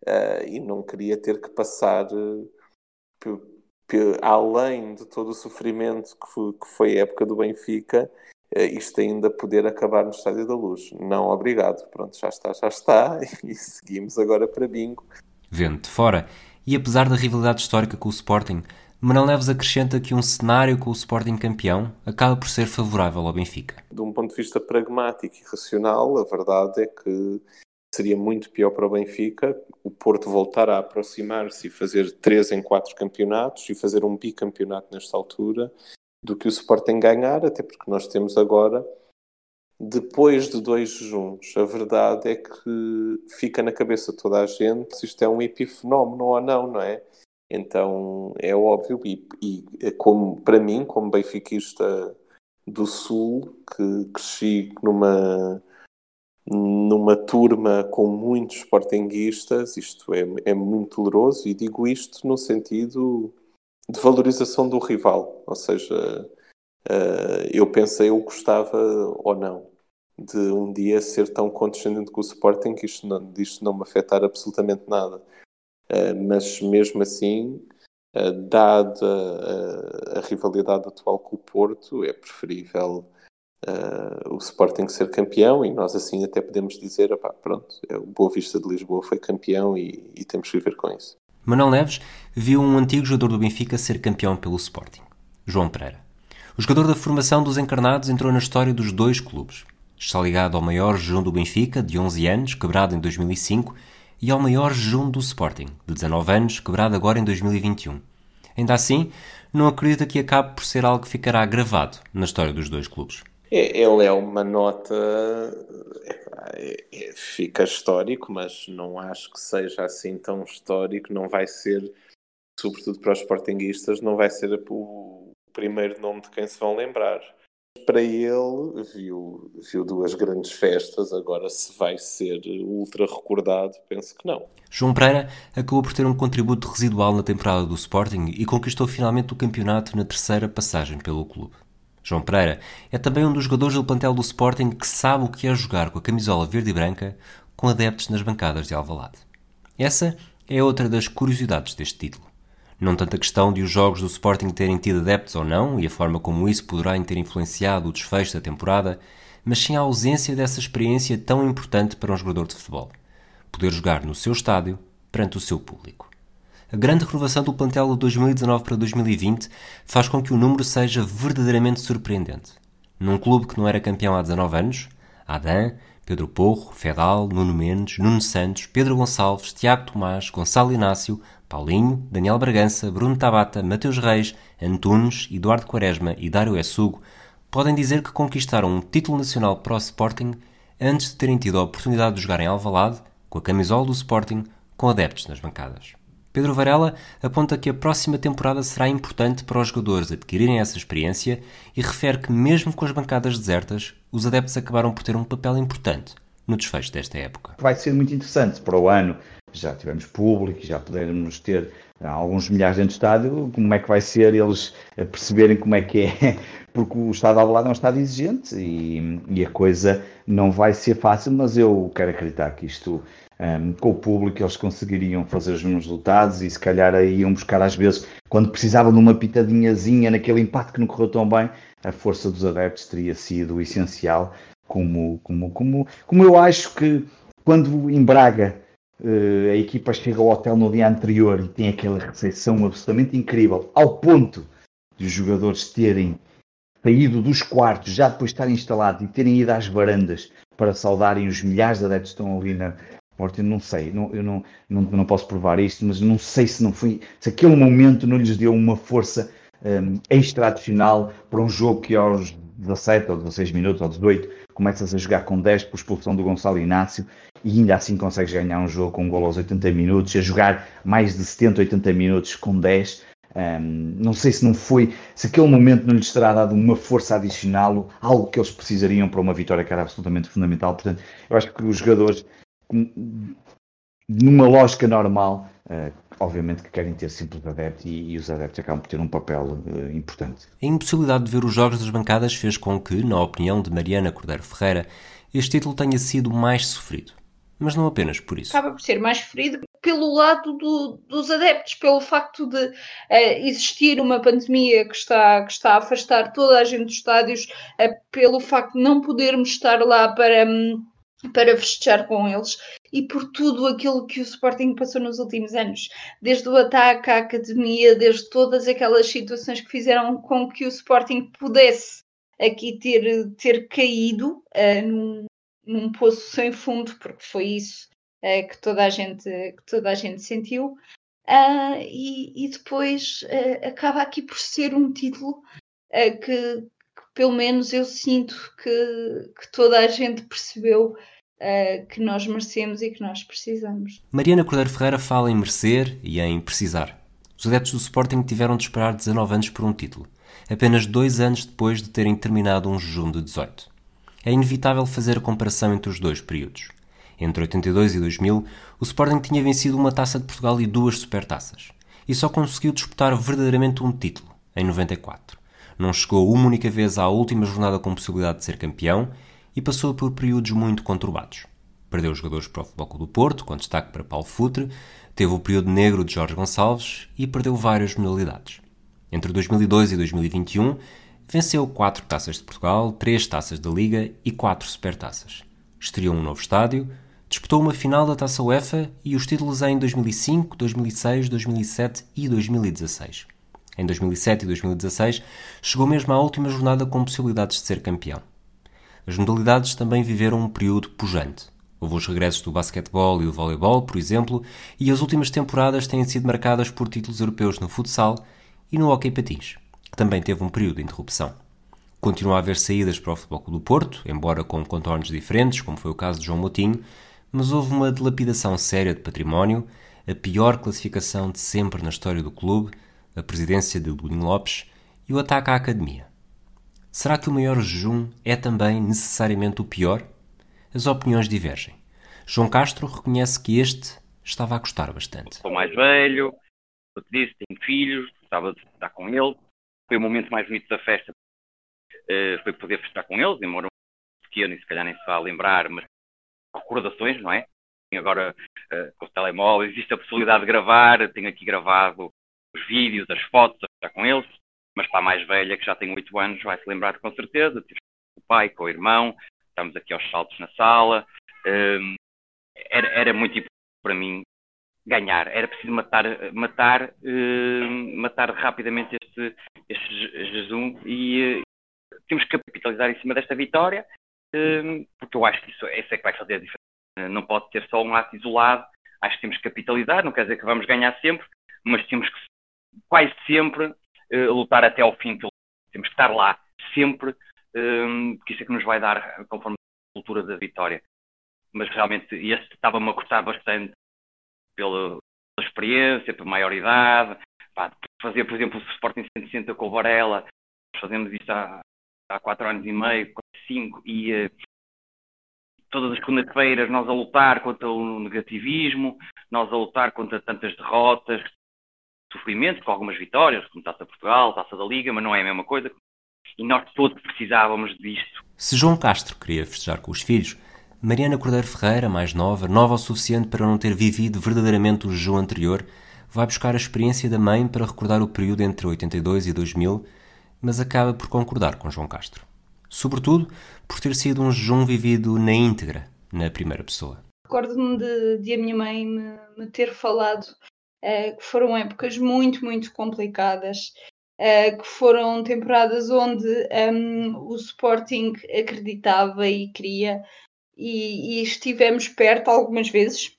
uh, e não queria ter que passar uh, além de todo o sofrimento que foi, que foi a época do Benfica, isto ainda poder acabar no Estádio da Luz. Não, obrigado. Pronto, já está, já está. E seguimos agora para bingo. Vendo de fora, e apesar da rivalidade histórica com o Sporting, Manuel Neves acrescenta que um cenário com o Sporting campeão acaba por ser favorável ao Benfica. De um ponto de vista pragmático e racional, a verdade é que seria muito pior para o Benfica o Porto voltar a aproximar-se e fazer três em quatro campeonatos e fazer um bicampeonato nesta altura do que o Sporting ganhar, até porque nós temos agora, depois de dois juntos, a verdade é que fica na cabeça toda a gente se isto é um epifenómeno ou não, não é? Então é óbvio, e, e como, para mim, como benfiquista do Sul, que cresci numa, numa turma com muitos sportinguistas, isto é, é muito doloroso, e digo isto no sentido de valorização do rival. Ou seja, uh, eu pensei, eu gostava ou não de um dia ser tão condescendente com o Sporting que isto não, disto não me afetar absolutamente nada. Uh, mas mesmo assim, uh, dada a, a, rivalidade atual com o Porto, é preferível uh, o Sporting ser campeão e nós assim até podemos dizer, pronto, é, o Boa Vista de Lisboa foi campeão e, e temos que viver com isso. Manuel Neves viu um antigo jogador do Benfica ser campeão pelo Sporting, João Pereira. O jogador da formação dos encarnados entrou na história dos dois clubes. Está ligado ao maior jejum do Benfica, de 11 anos, quebrado em 2005, e ao maior jejum do Sporting, de 19 anos, quebrado agora em 2021. Ainda assim, não acredita que acabe por ser algo que ficará gravado na história dos dois clubes. É, ele é uma nota. É, é, fica histórico, mas não acho que seja assim tão histórico. Não vai ser, sobretudo para os sportinguistas, não vai ser o primeiro nome de quem se vão lembrar para ele, viu, viu duas grandes festas, agora se vai ser ultra recordado, penso que não. João Pereira acabou por ter um contributo residual na temporada do Sporting e conquistou finalmente o campeonato na terceira passagem pelo clube. João Pereira é também um dos jogadores do plantel do Sporting que sabe o que é jogar com a camisola verde e branca com adeptos nas bancadas de Alvalade. Essa é outra das curiosidades deste título. Não tanto a questão de os jogos do Sporting terem tido adeptos ou não e a forma como isso poderá ter influenciado o desfecho da temporada, mas sim a ausência dessa experiência tão importante para um jogador de futebol. Poder jogar no seu estádio perante o seu público. A grande renovação do plantel de 2019 para 2020 faz com que o número seja verdadeiramente surpreendente. Num clube que não era campeão há 19 anos, Adam, Pedro Porro, Fedal, Nuno Mendes, Nuno Santos, Pedro Gonçalves, Tiago Tomás, Gonçalo Inácio, Paulinho, Daniel Bragança, Bruno Tabata, Mateus Reis, Antunes, Eduardo Quaresma e Dário Essugo podem dizer que conquistaram um título nacional para o Sporting antes de terem tido a oportunidade de jogar em Alvalade, com a camisola do Sporting, com adeptos nas bancadas. Pedro Varela aponta que a próxima temporada será importante para os jogadores adquirirem essa experiência e refere que, mesmo com as bancadas desertas, os adeptos acabaram por ter um papel importante no desfecho desta época. Vai ser muito interessante para o ano. Já tivemos público, já poderemos ter alguns milhares dentro do estádio, como é que vai ser eles perceberem como é que é, porque o estado ao lado é um estado exigente e, e, a coisa não vai ser fácil, mas eu quero acreditar que isto, um, com o público, eles conseguiriam fazer os mesmos resultados e se calhar aí iam buscar às vezes, quando precisavam de uma pitadinhazinha naquele empate que não correu tão bem, a força dos adeptos teria sido essencial, como, como, como, como eu acho que quando em Braga Uh, a equipa chega ao hotel no dia anterior e tem aquela recepção absolutamente incrível, ao ponto de os jogadores terem saído dos quartos, já depois de estarem instalados e terem ido às varandas para saudarem os milhares de adeptos que estão ali na porta. Eu não sei, não, eu não, não, não posso provar isto, mas não sei se não foi, se aquele momento não lhes deu uma força um, extra adicional para um jogo que aos 17 ou 16 minutos ou 18 começas a jogar com 10 por expulsão do Gonçalo Inácio e ainda assim consegues ganhar um jogo com um gol aos 80 minutos, a jogar mais de 70, 80 minutos com 10. Um, não sei se não foi, se aquele momento não lhes terá dado uma força adicional, algo que eles precisariam para uma vitória que era absolutamente fundamental. Portanto, eu acho que os jogadores, numa lógica normal, uh, obviamente que querem ter simples adeptos e, e, os adeptos acabam por ter um papel uh, importante. A impossibilidade de ver os jogos das bancadas fez com que, na opinião de Mariana Cordeiro Ferreira, este título tenha sido mais sofrido mas não apenas por isso. Acaba por ser mais ferido pelo lado do, dos adeptos, pelo facto de uh, existir uma pandemia que está, que está a afastar toda a gente dos estádios, uh, pelo facto de não podermos estar lá para. Um, para festejar com eles e por tudo aquilo que o Sporting passou nos últimos anos, desde o ataque à academia, desde todas aquelas situações que fizeram com que o Sporting pudesse aqui ter, ter caído uh, num, num poço sem fundo, porque foi isso uh, que, toda a gente, que toda a gente sentiu. Uh, e, e, depois uh, acaba aqui por ser um título que, pelo menos eu sinto que, que toda a gente percebeu que nós merecemos e que nós precisamos. Mariana Cordeiro Ferreira fala em merecer e em precisar. Os adeptos do Sporting tiveram de esperar 19 anos por um título, apenas dois anos depois de terem terminado um jejum de 18 é inevitável fazer a comparação entre os dois períodos. Entre 82 e 2000, o Sporting tinha vencido uma taça de Portugal e duas supertaças, e só conseguiu disputar verdadeiramente um título, em 94. Não chegou uma única vez à última jornada com possibilidade de ser campeão e passou por períodos muito conturbados. Perdeu jogadores para o Futebol do Porto, com destaque para Paulo Futre, teve o período negro de Jorge Gonçalves e perdeu várias modalidades. Entre 2002 e 2021, Venceu quatro taças de Portugal, três taças da Liga e quatro supertaças. Estreou um novo estádio, disputou uma final da Taça UEFA e os títulos em 2005, 2006, 2007 e 2016. Em 2007 e 2016 chegou mesmo à última jornada com possibilidades de ser campeão. As modalidades também viveram um período pujante. Houve os regressos do basquetebol e do voleibol, por exemplo, e as últimas temporadas têm sido marcadas por títulos europeus no futsal e no hockey patins, que também teve um período de interrupção. Continua a haver saídas para o Futebol do Porto, embora com contornos diferentes, como foi o caso de João Moutinho, mas houve uma dilapidação séria de património, a pior classificação de sempre na história do clube, a presidência de Lulinho Lopes e o ataque à academia. Será que o maior jejum é também necessariamente o pior? as opiniões divergem. João Castro reconhece que este estava a gostar bastante. Sou mais velho, te disse, tenho filhos, gostava de estar com ele. Foi o momento mais bonito da festa, uh, foi poder festejar com eles, embora um pequeno e se calhar nem se vá lembrar, mas recordações, não é? Agora, uh, com o telemóvel, existe a possibilidade de gravar, tenho aqui gravado os vídeos, as fotos, estar com eles, mas para a mais velha, que já tem 8 anos, vai se lembrar com certeza, com o pai, com o irmão, estamos aqui aos saltos na sala. Um, era, era muito importante para mim ganhar. Era preciso matar, matar, uh, matar rapidamente este, este jejum e uh, temos que capitalizar em cima desta vitória, uh, porque eu acho que isso, isso é que vai fazer a diferença. Não pode ter só um ato isolado. Acho que temos que capitalizar. Não quer dizer que vamos ganhar sempre, mas temos que quase sempre lutar até ao fim. Temos que estar lá sempre um, porque isso é que nos vai dar conforme a cultura da vitória. Mas realmente este estava-me a cortar bastante pela, pela experiência, pela maioridade, pá, fazer, por exemplo, o Sporting 160 com o Varela, fazemos isso há, há quatro anos e meio, cinco, e uh, todas as segundas-feiras nós a lutar contra o negativismo, nós a lutar contra tantas derrotas, sofrimentos, com algumas vitórias, como Taça Portugal, Taça da Liga, mas não é a mesma coisa e nós todos precisávamos disto. Se João Castro queria festejar com os filhos, Mariana Cordeiro Ferreira, mais nova, nova o suficiente para não ter vivido verdadeiramente o jejum anterior, vai buscar a experiência da mãe para recordar o período entre 82 e 2000, mas acaba por concordar com João Castro. Sobretudo por ter sido um jejum vivido na íntegra, na primeira pessoa. Recordo-me de, de, a minha mãe me, me ter falado uh, que foram épocas muito, muito complicadas uh, que foram temporadas onde um, o Sporting acreditava e queria, e, e, estivemos perto algumas vezes,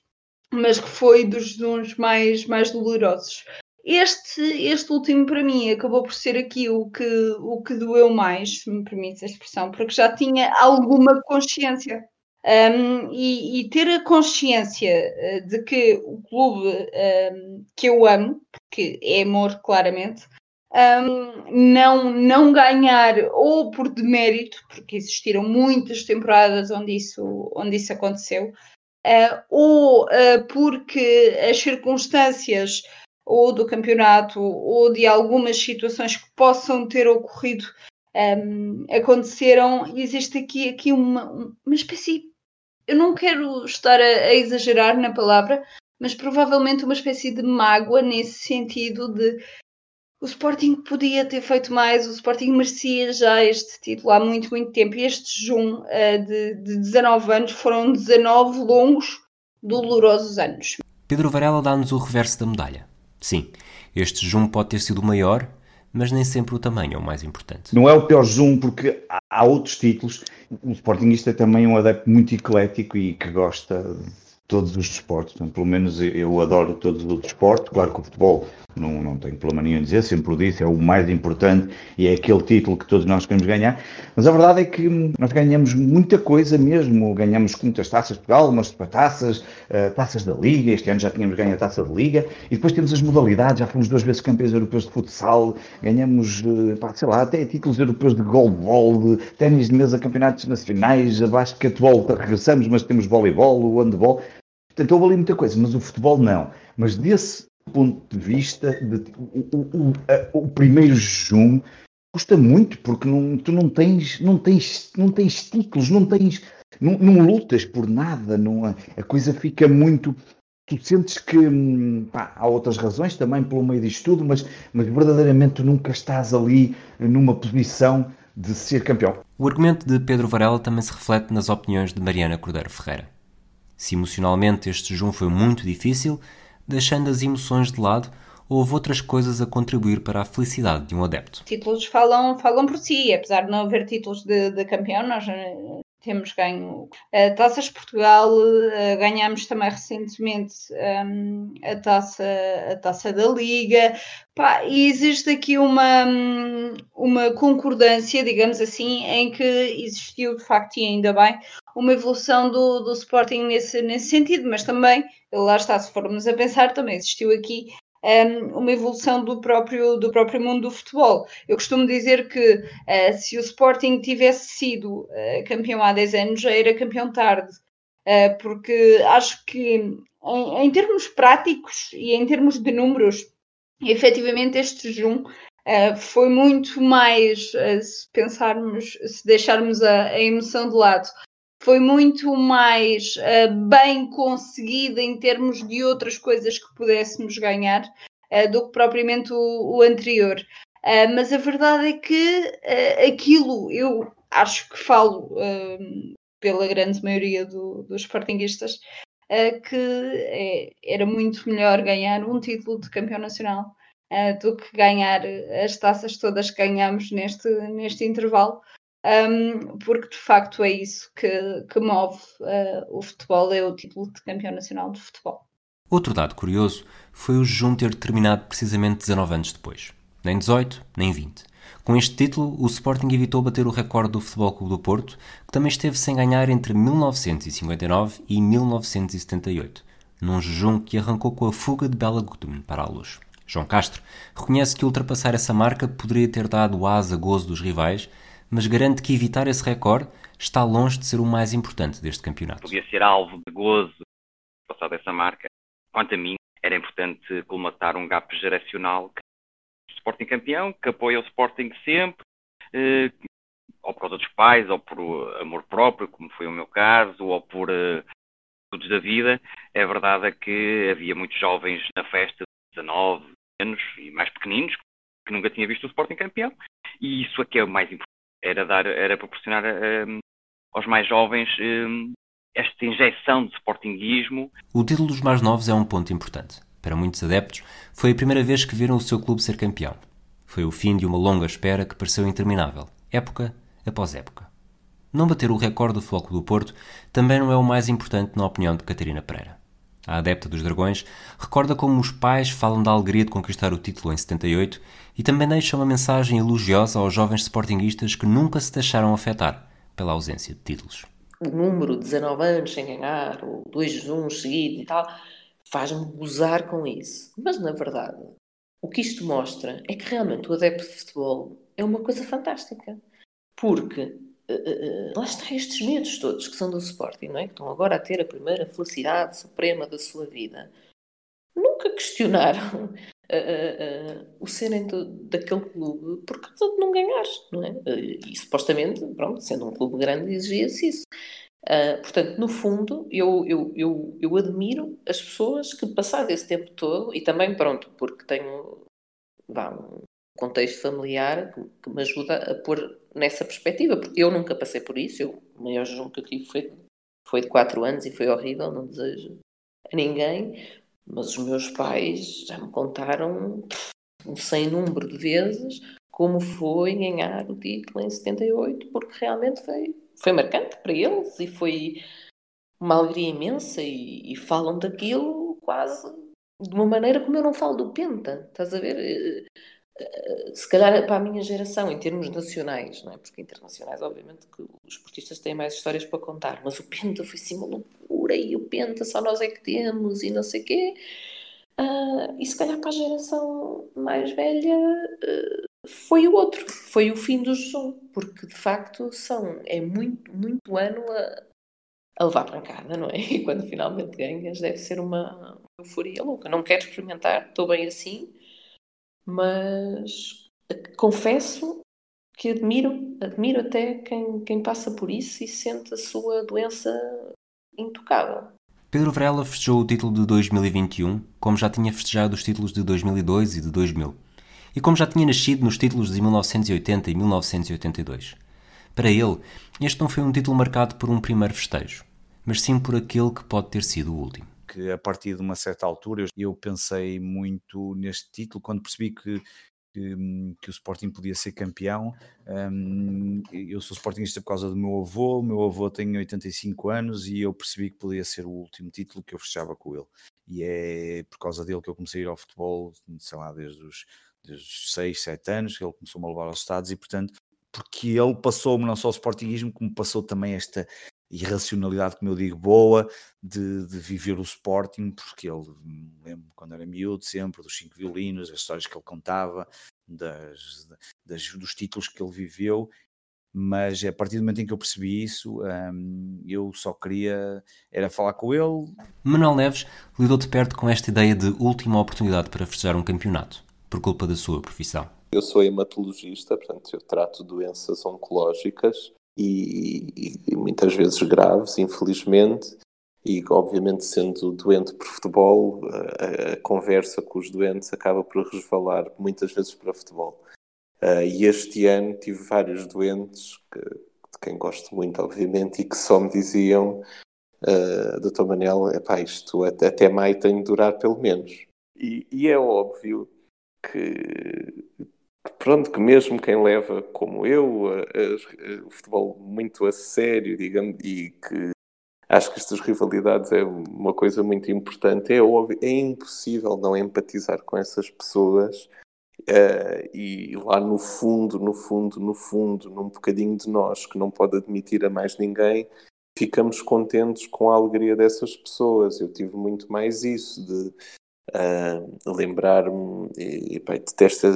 mas que foi dos, dos mais, mais dolorosos. Este, este último para mim acabou por ser aqui o que, o que doeu mais, se me permite a expressão, porque já tinha alguma consciência. Um, e, e, ter a consciência eh, de que o clube um, que eu amo, porque é amor claramente, um, não, não ganhar ou por demérito, porque existiram muitas temporadas onde isso, onde isso aconteceu, uh, ou uh, porque as circunstâncias ou do campeonato ou de algumas situações que possam ter ocorrido um, aconteceram, existe aqui, aqui uma, uma espécie, eu não quero estar a, a exagerar na palavra, mas provavelmente uma espécie de mágoa nesse sentido de o Sporting podia ter feito mais, o Sporting merecia já este título há muito, muito tempo. E este jejum uh, de, de 19 anos foram 19 longos, dolorosos anos. Pedro Varela dá-nos o reverso da medalha. Sim, este jejum pode ter sido o maior, mas nem sempre o tamanho é o mais importante. Não é o pior jejum, porque há outros títulos. O Sportingista é também um adepto muito eclético e que gosta todos os desportos. pelo menos eu adoro todos os desportos. Claro que o futebol não, não tenho problema nenhum em dizer, sempre o disse, é o mais importante e é aquele título que todos nós queremos ganhar. Mas a verdade é que nós ganhamos muita coisa mesmo, ganhamos muitas taças de Portugal, umas taças, uh, taças da Liga, este ano já tínhamos ganho a taça de Liga, e depois temos as modalidades, já fomos duas vezes campeões europeus de futsal, ganhamos, uh, pá, sei lá, até títulos europeus de goalball, de ténis de mesa, campeonatos nacionais, a basquetebol, regressamos, mas temos voleibol, o handball. Portanto, houve ali muita coisa, mas o futebol não. Mas desse ponto de vista, de, o, o, a, o, primeiro jejum custa muito, porque não, tu não tens, não tens, não tens títulos, não tens, não, não lutas por nada, não, a, a coisa fica muito. Tu sentes que hum, pá, há outras razões também pelo meio disto tudo, mas, mas verdadeiramente tu nunca estás ali numa posição de ser campeão. O argumento de Pedro Varela também se reflete nas opiniões de Mariana Cordeiro Ferreira. Se emocionalmente este jejum foi muito difícil, deixando as emoções de lado, houve outras coisas a contribuir para a felicidade de um adepto. Títulos falam, falam por si, apesar de não haver títulos de, de campeão, nós temos ganho. Uh, taças de Portugal, uh, ganhamos também recentemente um, a, taça, a taça da Liga, Pá, e existe aqui uma, uma concordância, digamos assim, em que existiu de facto, e ainda bem, uma evolução do, do Sporting nesse, nesse sentido, mas também, lá está, se formos a pensar, também existiu aqui um, uma evolução do próprio, do próprio mundo do futebol. Eu costumo dizer que uh, se o Sporting tivesse sido uh, campeão há 10 anos, já era campeão tarde, uh, porque acho que em, em, termos práticos e em termos de números, efetivamente este jejum foi muito mais, se pensarmos, se deixarmos a, a emoção de lado, foi muito mais uh, bem conseguida em termos de outras coisas que pudéssemos ganhar uh, do que propriamente o, o anterior. Uh, mas a verdade é que aquilo, eu acho que falo pela grande maioria do, dos Sportingistas, que é, era muito melhor ganhar um título de campeão nacional do que ganhar as taças todas que ganhamos neste, neste intervalo um, porque de facto é isso que, que move uh, o futebol, é o título de campeão nacional de futebol. Outro dado curioso foi o jejum ter terminado precisamente 19 anos depois. Nem 18, nem 20. Com este título, o Sporting evitou bater o recorde do Futebol Clube do Porto, que também esteve sem ganhar entre 1959 e 1978, num jejum que arrancou com a fuga de Bela Gutmann para a luz. João Castro reconhece que ultrapassar essa marca poderia ter dado asa gozo dos rivais mas garante que evitar esse recorde está longe de ser o mais importante deste campeonato. Podia ser alvo de gozo passar dessa marca. Quanto a mim, era importante colmatar um gap geracional que o Sporting campeão, que apoia o Sporting sempre, eh, ou por causa dos pais, ou por amor próprio, como foi o meu caso, ou por eh, estudos da vida. A verdade é que havia muitos jovens na festa de 19 anos e mais pequeninos que nunca tinham visto o Sporting campeão. E isso é, é o mais importante era dar, era proporcionar um, aos mais jovens um, esta injeção de sportinguismo. O título dos mais novos é um ponto importante. Para muitos adeptos, foi a primeira vez que viram o seu clube ser campeão. Foi o fim de uma longa espera que pareceu interminável, época após época. Não bater o recorde do Foco do Porto também não é o mais importante na opinião de Catarina Pereira. A adepta dos Dragões recorda como os pais falam da alegria de conquistar o título em 78 e também deixa uma mensagem elogiosa aos jovens sportinguistas que nunca se deixaram afetar pela ausência de títulos. O número, 19 anos sem ganhar, ou dois juns seguidos e tal, faz-me gozar com isso. Mas, na verdade, o que isto mostra é que realmente o adepto de futebol é uma coisa fantástica. Porque uh, uh, lá está estes medos todos que são do Sporting, não é? Que estão agora a ter a primeira felicidade suprema da sua vida. Nunca questionaram uh, o serem do, daquele clube por causa de não ganhar, não é? e supostamente, pronto, sendo um clube grande, exigia-se isso. Uh, portanto, no fundo, eu, eu, eu, eu admiro as pessoas que, passado esse tempo todo, e também, pronto, porque tenho vá, um contexto familiar que, me ajuda a pôr nessa perspectiva, porque eu nunca passei por isso, eu, o maior jejum que eu tive foi, foi de 4 anos e foi horrível, não desejo a ninguém, mas os meus pais já me contaram um sem número de vezes como foi ganhar o título em 78, porque realmente foi, foi marcante para eles e foi uma alegria imensa e, e falam daquilo quase de uma maneira como eu não falo do Penta, estás a ver? Eh, se calhar para a minha geração, em termos nacionais, não é? porque internacionais, obviamente, que os esportistas têm mais histórias para contar, mas o Penta foi assim uma loucura e o Penta só nós é que temos e não sei o quê. Uh, e se calhar para a geração mais velha uh, foi o outro, foi o fim do jejum, porque de facto são, é muito, muito ano a, a levar pancada, não é? E quando finalmente ganhas deve ser uma euforia louca. Não quero experimentar, estou bem assim mas confesso que admiro, admiro até quem, quem passa por isso e sente a sua doença intocável. Pedro Varela festejou o título de 2021 como já tinha festejado os títulos de 2002 e de 2000, e como já tinha nascido nos títulos de 1980 e 1982. Para ele, este não foi um título marcado por um primeiro festejo, mas sim por aquele que pode ter sido o último a partir de uma certa altura eu pensei muito neste título quando percebi que que, que, o Sporting podia ser campeão. Um, eu sou Sportingista por causa do meu avô, o meu avô tem 85 anos e eu percebi que podia ser o último título que eu fechava com ele. E é por causa dele que eu comecei a ir ao futebol, sei lá, desde os, desde os 6, 7 anos, que ele começou-me a levar aos Estados e, portanto, porque ele passou-me não só o Sportingismo, como passou também esta irracionalidade, como eu digo, boa de, de viver o Sporting, porque ele, lembro quando era miúdo, sempre dos cinco violinos, as histórias que ele contava, das, das, dos títulos que ele viveu, mas a partir do momento em que eu percebi isso, hum, eu só queria era falar com ele. Manuel Neves lidou de perto com esta ideia de última oportunidade para festejar um campeonato, por culpa da sua profissão. Eu sou hematologista, portanto eu trato doenças oncológicas e, e, muitas vezes graves, infelizmente, e obviamente sendo doente por futebol, a, a, conversa com os doentes acaba por resvalar muitas vezes para futebol. Uh, e este ano tive vários doentes, que, de quem gosto muito, obviamente, e que só me diziam, uh, Dr. Manel, epá, isto até, até maio tem de durar pelo menos. E, e é óbvio que pronto, que mesmo quem leva, como eu, o futebol muito a sério, digamos, e que acho que estas rivalidades é uma coisa muito importante, é óbvio, é impossível não empatizar com essas pessoas uh, e lá no fundo, no fundo, no fundo, num bocadinho de nós que não pode admitir a mais ninguém, ficamos contentes com a alegria dessas pessoas. Eu tive muito mais isso de uh, lembrar-me e, e pá, detesto,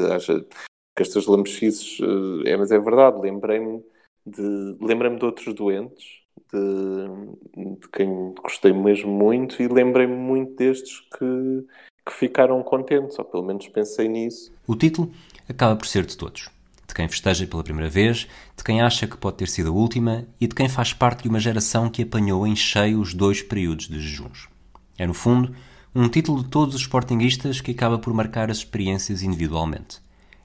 estas lamechices, eh, é, mas é verdade, lembrei-me de, lembrei-me de outros doentes, de, de quem gostei mesmo muito e lembrei-me muito destes que, que ficaram contentes, ou pelo menos pensei nisso. O título acaba por ser de todos. De quem festeja pela primeira vez, de quem acha que pode ter sido a última e de quem faz parte de uma geração que apanhou em cheio os dois períodos de jejuns. É, no fundo, um título de todos os sportinguistas que acaba por marcar as experiências individualmente.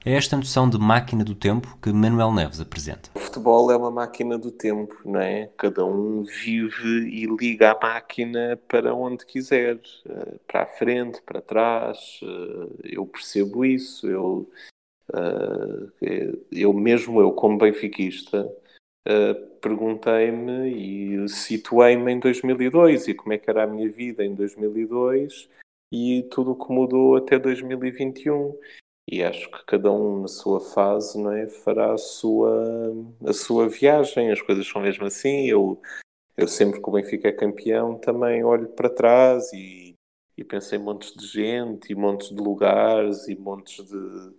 É esta noção de máquina do tempo que Manuel Neves apresenta. O futebol é uma máquina do tempo, não é? Cada um vive e liga a máquina para onde quiser, eh, para a frente, para trás. Eh, eu percebo isso. Eu, eh, eu mesmo eu, como benfiquista, perguntei-me e situei-me em 2002 e como é que era a minha vida em 2002 e tudo o que mudou até 2021 e acho que cada um na sua fase não é, fará a sua, a sua viagem, as coisas são mesmo assim. Eu, eu sempre que o Benfica é campeão também olho para trás e, e penso em montes de gente e montes de lugares e montes de,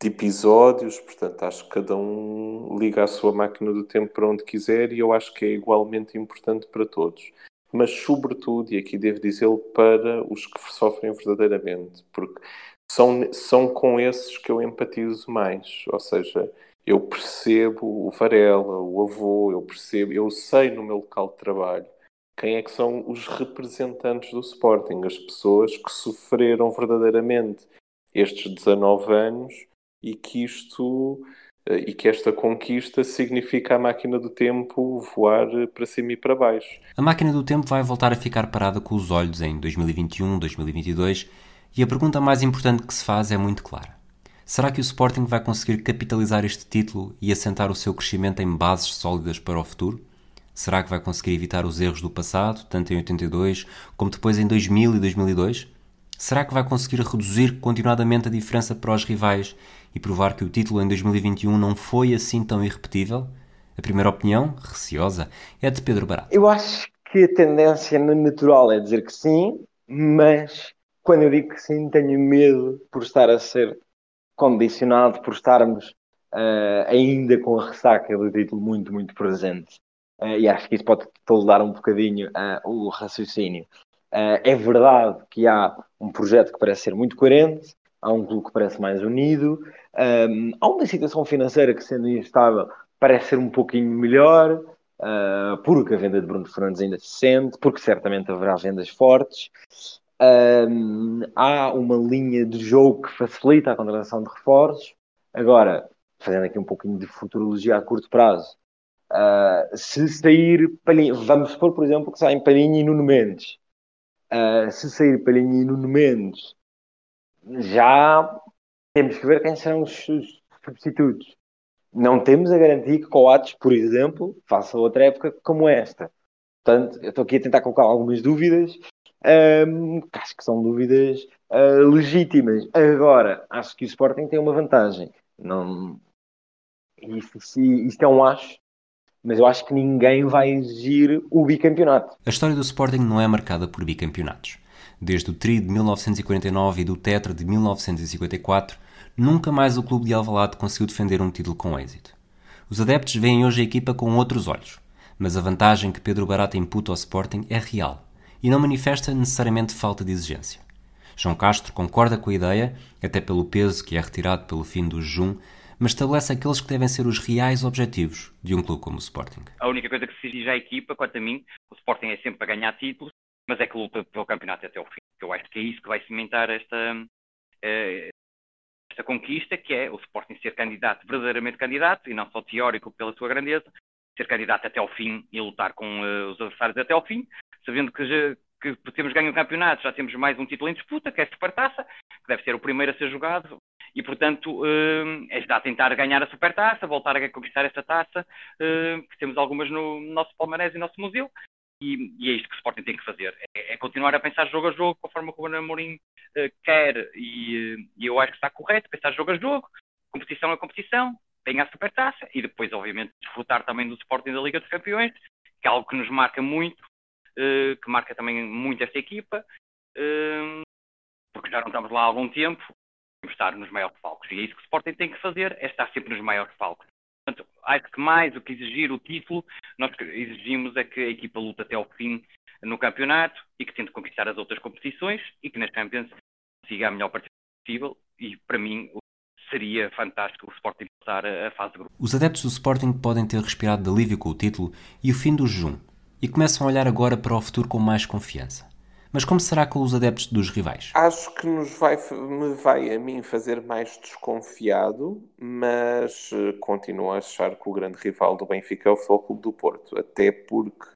de episódios, portanto acho que cada um liga a sua máquina do tempo para onde quiser e eu acho que é igualmente importante para todos. Mas sobretudo, e aqui devo dizê-lo, para os que sofrem verdadeiramente, porque são, são com esses que eu empatizo mais. Ou seja, eu percebo o Varela, o avô, eu percebo, eu sei no meu local de trabalho quem é que são os representantes do Sporting, as pessoas que sofreram verdadeiramente estes 19 anos e que isto eh, e que esta conquista significa a máquina do tempo voar para cima e para baixo. A máquina do tempo vai voltar a ficar parada com os olhos em 2021, 2022 e a pergunta mais importante que se faz é muito clara. Será que o Sporting vai conseguir capitalizar este título e assentar o seu crescimento em bases sólidas para o futuro? Será que vai conseguir evitar os erros do passado, tanto em 82 como depois em 2000 e 2002? Será que vai conseguir reduzir continuadamente a diferença para os rivais e provar que o título em 2021 não foi assim tão irrepetível? A primeira opinião, receosa, é de Pedro Barato. Eu acho que a tendência natural é dizer que sim, mas quando eu digo que sim, tenho medo por estar a ser condicionado, por estarmos uh, ainda com a ressaca do título muito, muito presente. Uh, e acho que isso pode toldar um bocadinho uh, o raciocínio. é verdade que há um projeto que parece ser muito coerente, há um clube que parece mais unido, um, há uma situação financeira que, sendo instável, parece ser um pouquinho melhor, porque a venda de Bruno Fernandes ainda se sente, porque certamente haverá vendas fortes. Um, há uma linha de jogo que facilita a contratação de reforços. Agora, fazendo aqui um pouquinho de futurologia a curto prazo, uh, se sair Palhinha, vamos supor, por exemplo, que saem Palhinha e Nuno Mendes. Uh, se sair Palhinha e Nuno Mendes, já temos que ver quem serão os, os substitutos. Não temos a garantia que Coates, por exemplo, faça outra época como esta. Portanto, eu estou aqui a tentar colocar algumas dúvidas, um, acho que são dúvidas uh, legítimas. Agora, acho que o Sporting tem uma vantagem. Não... Isto, isto é um acho, mas eu acho que ninguém vai exigir o bicampeonato. A história do Sporting não é marcada por bicampeonatos. Desde o Tri de 1949 e do Tetra de 1954, nunca mais o clube de Alvalade conseguiu defender um título com êxito. Os adeptos veem hoje a equipa com outros olhos, mas a vantagem que Pedro Barata imputa ao Sporting é real e não manifesta necessariamente falta de exigência. João Castro concorda com a ideia, até pelo peso que é retirado pelo fim do jejum, mas estabelece aqueles que devem ser os reais objetivos de um clube como o Sporting. A única coisa que se exige à equipa, quanto a mim, o Sporting é sempre para ganhar títulos, mas é que luta pelo campeonato até o fim. Eu acho que é isso que vai cimentar esta, eh, esta conquista, que é o Sporting ser candidato, verdadeiramente candidato, e não só teórico pela sua grandeza, ser candidato até ao fim e lutar com uh, os adversários até ao fim, sabendo que, já, que temos ganho o campeonato, já temos mais um título em disputa, que é a Supertaça, que deve ser o primeiro a ser jogado, e portanto uh, já tentar ganhar a Supertaça, voltar a conquistar esta taça, uh, que temos algumas no nosso Palmarés e no nosso museu, e, e, é isto que o Sporting tem que fazer, é, é, continuar a pensar jogo a jogo, conforme o Ruben Amorim uh, quer, e, e, eu acho que está correto, pensar jogo a jogo, competição a competição, tem a supertaça, e depois, obviamente, desfrutar também do Sporting da Liga dos Campeões, que é algo que nos marca muito, uh, que marca também muito esta equipa, uh, porque já não estamos lá há algum tempo, temos estar nos maiores palcos, e é isso que o Sporting tem que fazer, é estar sempre nos maiores palcos. Portanto, acho que mais do que exigir o título, nós exigimos é que a equipa lute até ao fim no campeonato e que tente conquistar as outras competições e que nas Champions siga a melhor partida possível. E para mim seria fantástico o Sporting passar a fase de grupo. Os adeptos do Sporting podem ter respirado de alívio com o título e o fim do jejum e começam a olhar agora para o futuro com mais confiança. Mas como será com os adeptos dos rivais? Acho que nos vai, me vai a mim fazer mais desconfiado, mas eh, continuo a achar que o grande rival do Benfica é o Futebol Clube do Porto, até porque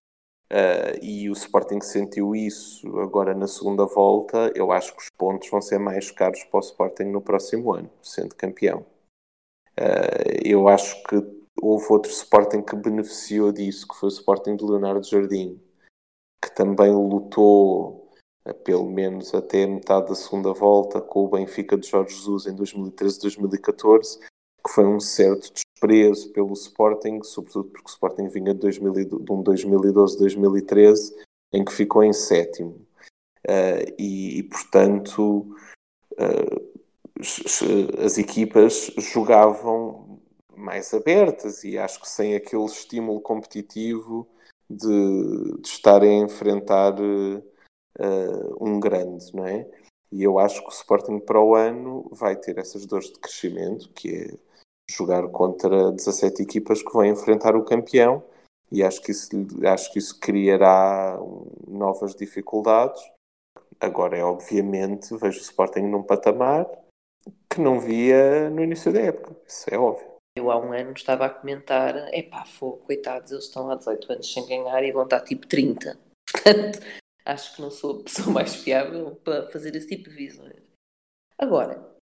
Uh, e o Sporting sentiu isso agora na segunda volta. Eu acho que os pontos vão ser mais caros para o Sporting no próximo ano, sendo campeão. Uh, eu acho que houve outro Sporting que beneficiou disso, que foi o Sporting de Leonardo Jardim, que também lutou uh, pelo menos até metade da segunda volta com o Benfica de Jorge Jesus em 2013-2014, que foi um certo desprezo pelo Sporting, sobretudo porque o Sporting vinha de, 2000, de um 2012-2013 em que ficou em sétimo. Uh, e, e, portanto, uh, as equipas jogavam mais abertas e acho que sem aquele estímulo competitivo de, de estarem a enfrentar uh, um grande, não é? E eu acho que o Sporting para o ano vai ter essas dores de crescimento, que é jogar contra 17 equipas que vão enfrentar o campeão e acho que isso, acho que isso criará novas dificuldades. Agora é obviamente, vejo o Sporting num patamar que não via no início da época, isso é óbvio. Eu há um ano estava a comentar, epá, fogo, coitados, eles estão há 18 anos sem ganhar e vão estar tipo 30. Portanto, acho que não sou a pessoa mais fiável para fazer esse tipo de visões. Agora,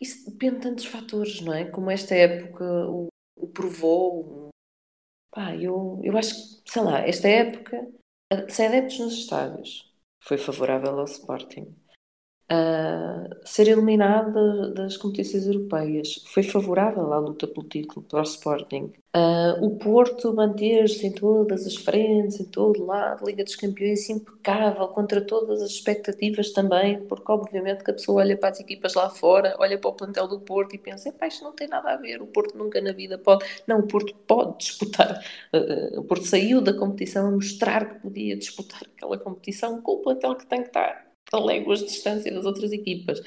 isso depende de tantos fatores, não é? Como esta época o, o provou. Pá, eu, eu acho que, sei lá, esta época, sem adeptos nos estádios, foi favorável ao Sporting uh, ser eliminado das competições europeias. Foi favorável à luta pelo título para o Sporting. Uh, o Porto manter-se em todas as frentes, em todo lado, Liga dos Campeões impecável, contra todas as expectativas também, porque obviamente que a pessoa olha para as equipas lá fora, olha para o plantel do Porto e pensa, pá, isto não tem nada a ver, o Porto nunca na vida pode. Não, o Porto pode disputar. Uh, o Porto saiu da competição a mostrar que podia disputar aquela competição com o plantel que tem que estar a léguas de distância das outras equipas.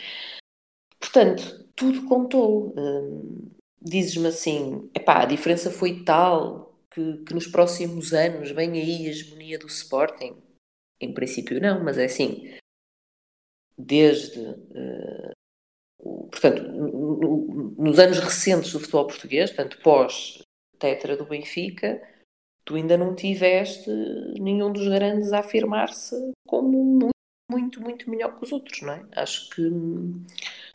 Portanto, tudo contou. Hum, Dizes-me assim, epá, a diferença foi tal que, que nos próximos anos vem aí a hegemonia do Sporting? Em princípio não, mas é assim, desde, uh, portanto, no, nos anos recentes do futebol português, portanto, pós-tetra do Benfica, tu ainda não tiveste nenhum dos grandes a afirmar-se como muito muito, muito melhor que os outros, não é? Acho que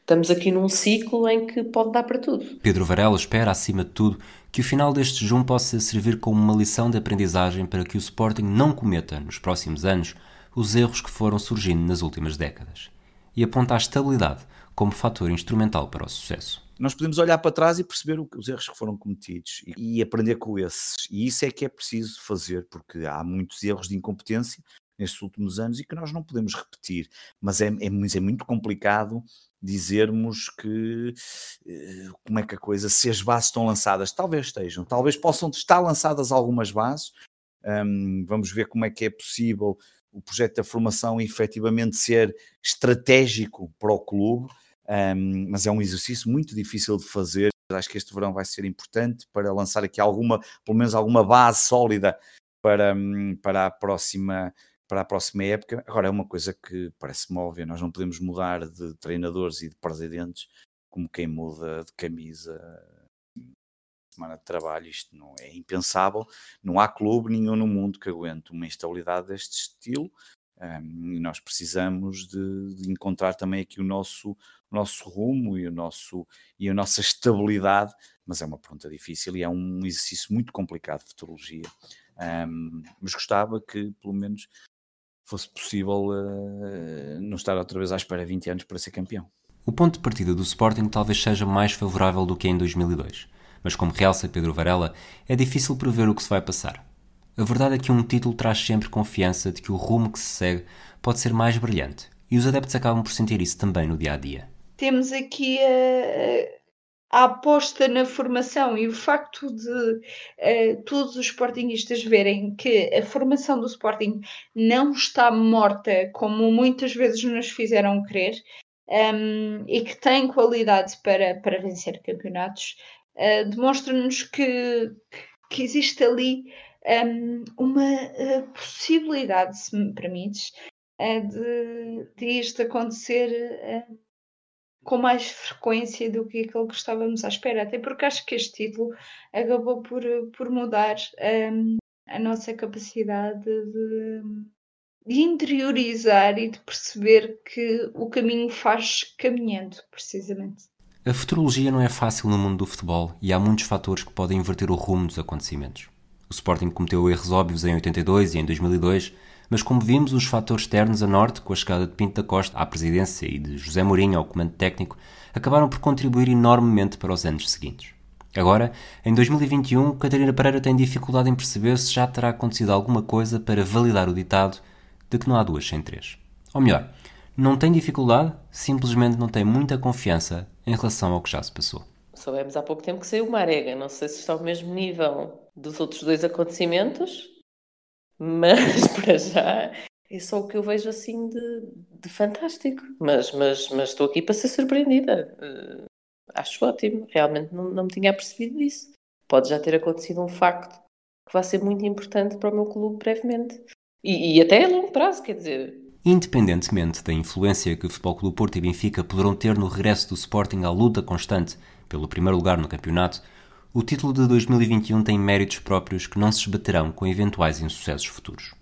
estamos aqui num ciclo em que pode dar para tudo. Pedro Varela espera, acima de tudo, que o final deste jejum possa servir como uma lição de aprendizagem para que o Sporting não cometa, nos próximos anos, os erros que foram surgindo nas últimas décadas. E aponta a estabilidade como fator instrumental para o sucesso. Nós podemos olhar para trás e perceber os erros que foram cometidos e aprender com esses. E isso é que é preciso fazer, porque há muitos erros de incompetência nestes últimos anos e que nós não podemos repetir. Mas é, é, é muito complicado dizermos que eh, como é que a coisa, se as bases estão lançadas, talvez estejam, talvez possam estar lançadas algumas bases. Um, vamos ver como é que é possível o projeto da formação efetivamente ser estratégico para o clube um, mas é um exercício muito difícil de fazer. Acho que este verão vai ser importante para lançar aqui alguma, pelo menos alguma base sólida para, hum, para a próxima para a próxima época. Agora é uma coisa que parece-me óbvia, nós não podemos mudar de treinadores e de presidentes como quem muda de camisa semana de trabalho, isto não é impensável, não há clube nenhum no mundo que aguente uma instabilidade deste estilo, um, e nós precisamos de, de, encontrar também aqui o nosso, o nosso rumo e, o nosso, e a nossa estabilidade, mas é uma pergunta difícil e é um exercício muito complicado de futurologia. Um, mas gostava que, pelo menos, fosse possível uh, não estar outra vez à espera 20 anos para ser campeão. O ponto de partida do Sporting talvez seja mais favorável do que em 2002, mas como realça Pedro Varela, é difícil prever o que se vai passar. A verdade é que um título traz sempre confiança de que o rumo que se segue pode ser mais brilhante, e os adeptos acabam por sentir isso também no dia a dia. Temos aqui a, a aposta na formação e o facto de uh, todos os Sportingistas verem que a formação do Sporting não está morta, como muitas vezes nos fizeram crer, um, ehm, e que tem qualidade para, para vencer campeonatos, uh, demonstra-nos que, que existe ali um, uma uh, possibilidade, se me permites, de, de isto acontecer com mais frequência do que aquilo que estávamos à espera, até porque acho que este título acabou por, por mudar um, a nossa capacidade de, de interiorizar e de perceber que o caminho faz caminhando, precisamente. A futurologia não é fácil no mundo do futebol e há muitos fatores que podem inverter o rumo dos acontecimentos. O Sporting cometeu erros óbvios em 82 e em 2002, mas como vimos, os fatores externos a norte, com a chegada de Pinto da Costa à presidência e de José Mourinho ao comando técnico, acabaram por contribuir enormemente para os anos seguintes. Agora, em 2021, Catarina Pereira tem dificuldade em perceber se já terá acontecido alguma coisa para validar o ditado de que não há duas sem três. Ou melhor, não tem dificuldade, simplesmente não tem muita confiança em relação ao que já se passou. Soubemos há pouco tempo que saiu uma arega, não sei se está ao mesmo nível dos outros dois acontecimentos, mas para já é só o que eu vejo assim de, de fantástico. Mas, mas, mas estou aqui para ser surpreendida. Uh, acho ótimo, realmente não, não me tinha percebido disso. Pode já ter acontecido um facto que vai ser muito importante para o meu clube brevemente. E, e até a longo prazo, quer dizer, Independentemente da influência que o Futebol Clube Porto e Benfica poderão ter no regresso do Sporting à luta constante pelo primeiro lugar no campeonato, o título de 2021 tem méritos próprios que não se esbaterão com eventuais insucessos futuros.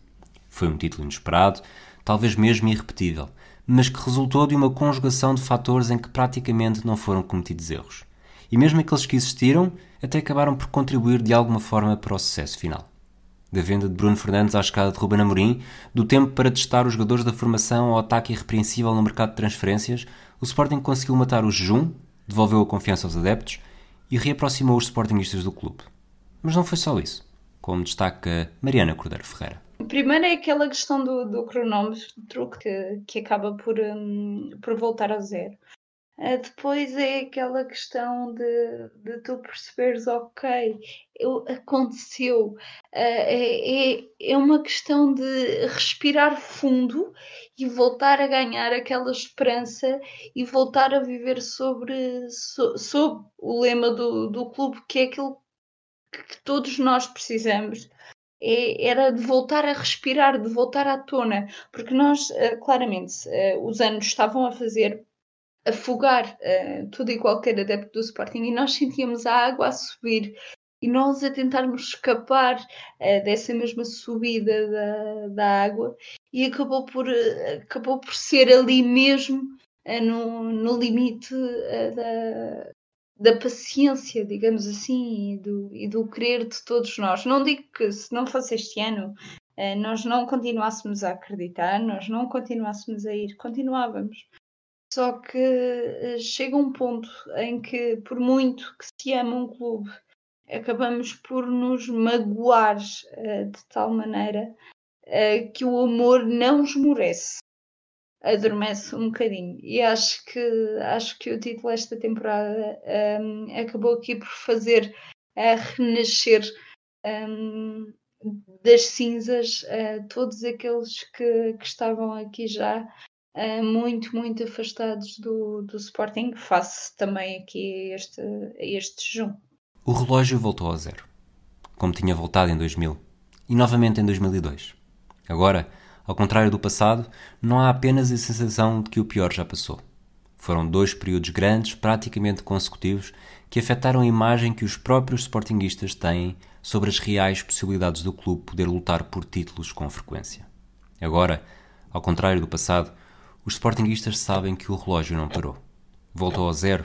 Foi um título inesperado, talvez mesmo irrepetível, mas que resultou de uma conjugação de fatores em que praticamente não foram cometidos erros. E mesmo aqueles que existiram, até acabaram por contribuir de alguma forma para o sucesso final. Da venda de Bruno Fernandes à escada de Ruben Amorim, do tempo para testar os jogadores da formação ao ataque irrepreensível no mercado de transferências, o Sporting conseguiu matar o jejum, devolveu a confiança aos adeptos e reaproximou os sportingistas do clube. Mas não foi só isso, como destaca Mariana Cordeiro Ferreira. Primeiro é aquela questão do, do cronómetro que, que acaba por, um, por voltar a zero. Uh, depois é aquela questão de, de tu perceberes, ok, aconteceu. Uh, é, é, é uma questão de respirar fundo e voltar a ganhar aquela esperança e voltar a viver sobre, so, sobre o lema do, do clube, que é aquilo que todos nós precisamos. É, era de voltar a respirar, de voltar à tona, porque nós, uh, claramente, os anos estavam a fazer afogar todo e qualquer adepto do Sporting e nós sentíamos a água a subir e nós a tentarmos escapar uh, dessa mesma subida da, da água e acabou por, uh, acabou por ser ali mesmo no, no limite da, da paciência, digamos assim, e do, e do querer de todos nós. Não digo que se não fosse este ano nós não continuássemos a acreditar, nós não continuássemos a ir, continuávamos. Só que chega um ponto em que, por muito que se ama um clube, acabamos por nos magoar uh, de tal maneira uh, que o amor não esmorece, adormece um bocadinho. E acho que, acho que o título desta temporada um, ehm, acabou aqui por fazer a renascer um, das cinzas uh, todos aqueles que, que, estavam aqui já muito, muito afastados do, do Sporting, face também aqui este, este jejum. O relógio voltou ao zero, como tinha voltado em 2000 e novamente em 2002. Agora, ao contrário do passado, não há apenas a sensação de que o pior já passou. Foram dois períodos grandes, praticamente consecutivos, que afetaram a imagem que os próprios sportinguistas têm sobre as reais possibilidades do clube poder lutar por títulos com frequência. Agora, ao contrário do passado, os sportinguistas sabem que o relógio não parou. Voltou ao zero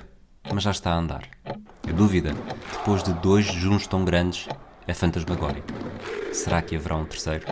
mas já está a andar. A dúvida, depois de dois juntos tão grandes, é fantasmagórica. Será que haverá um terceiro?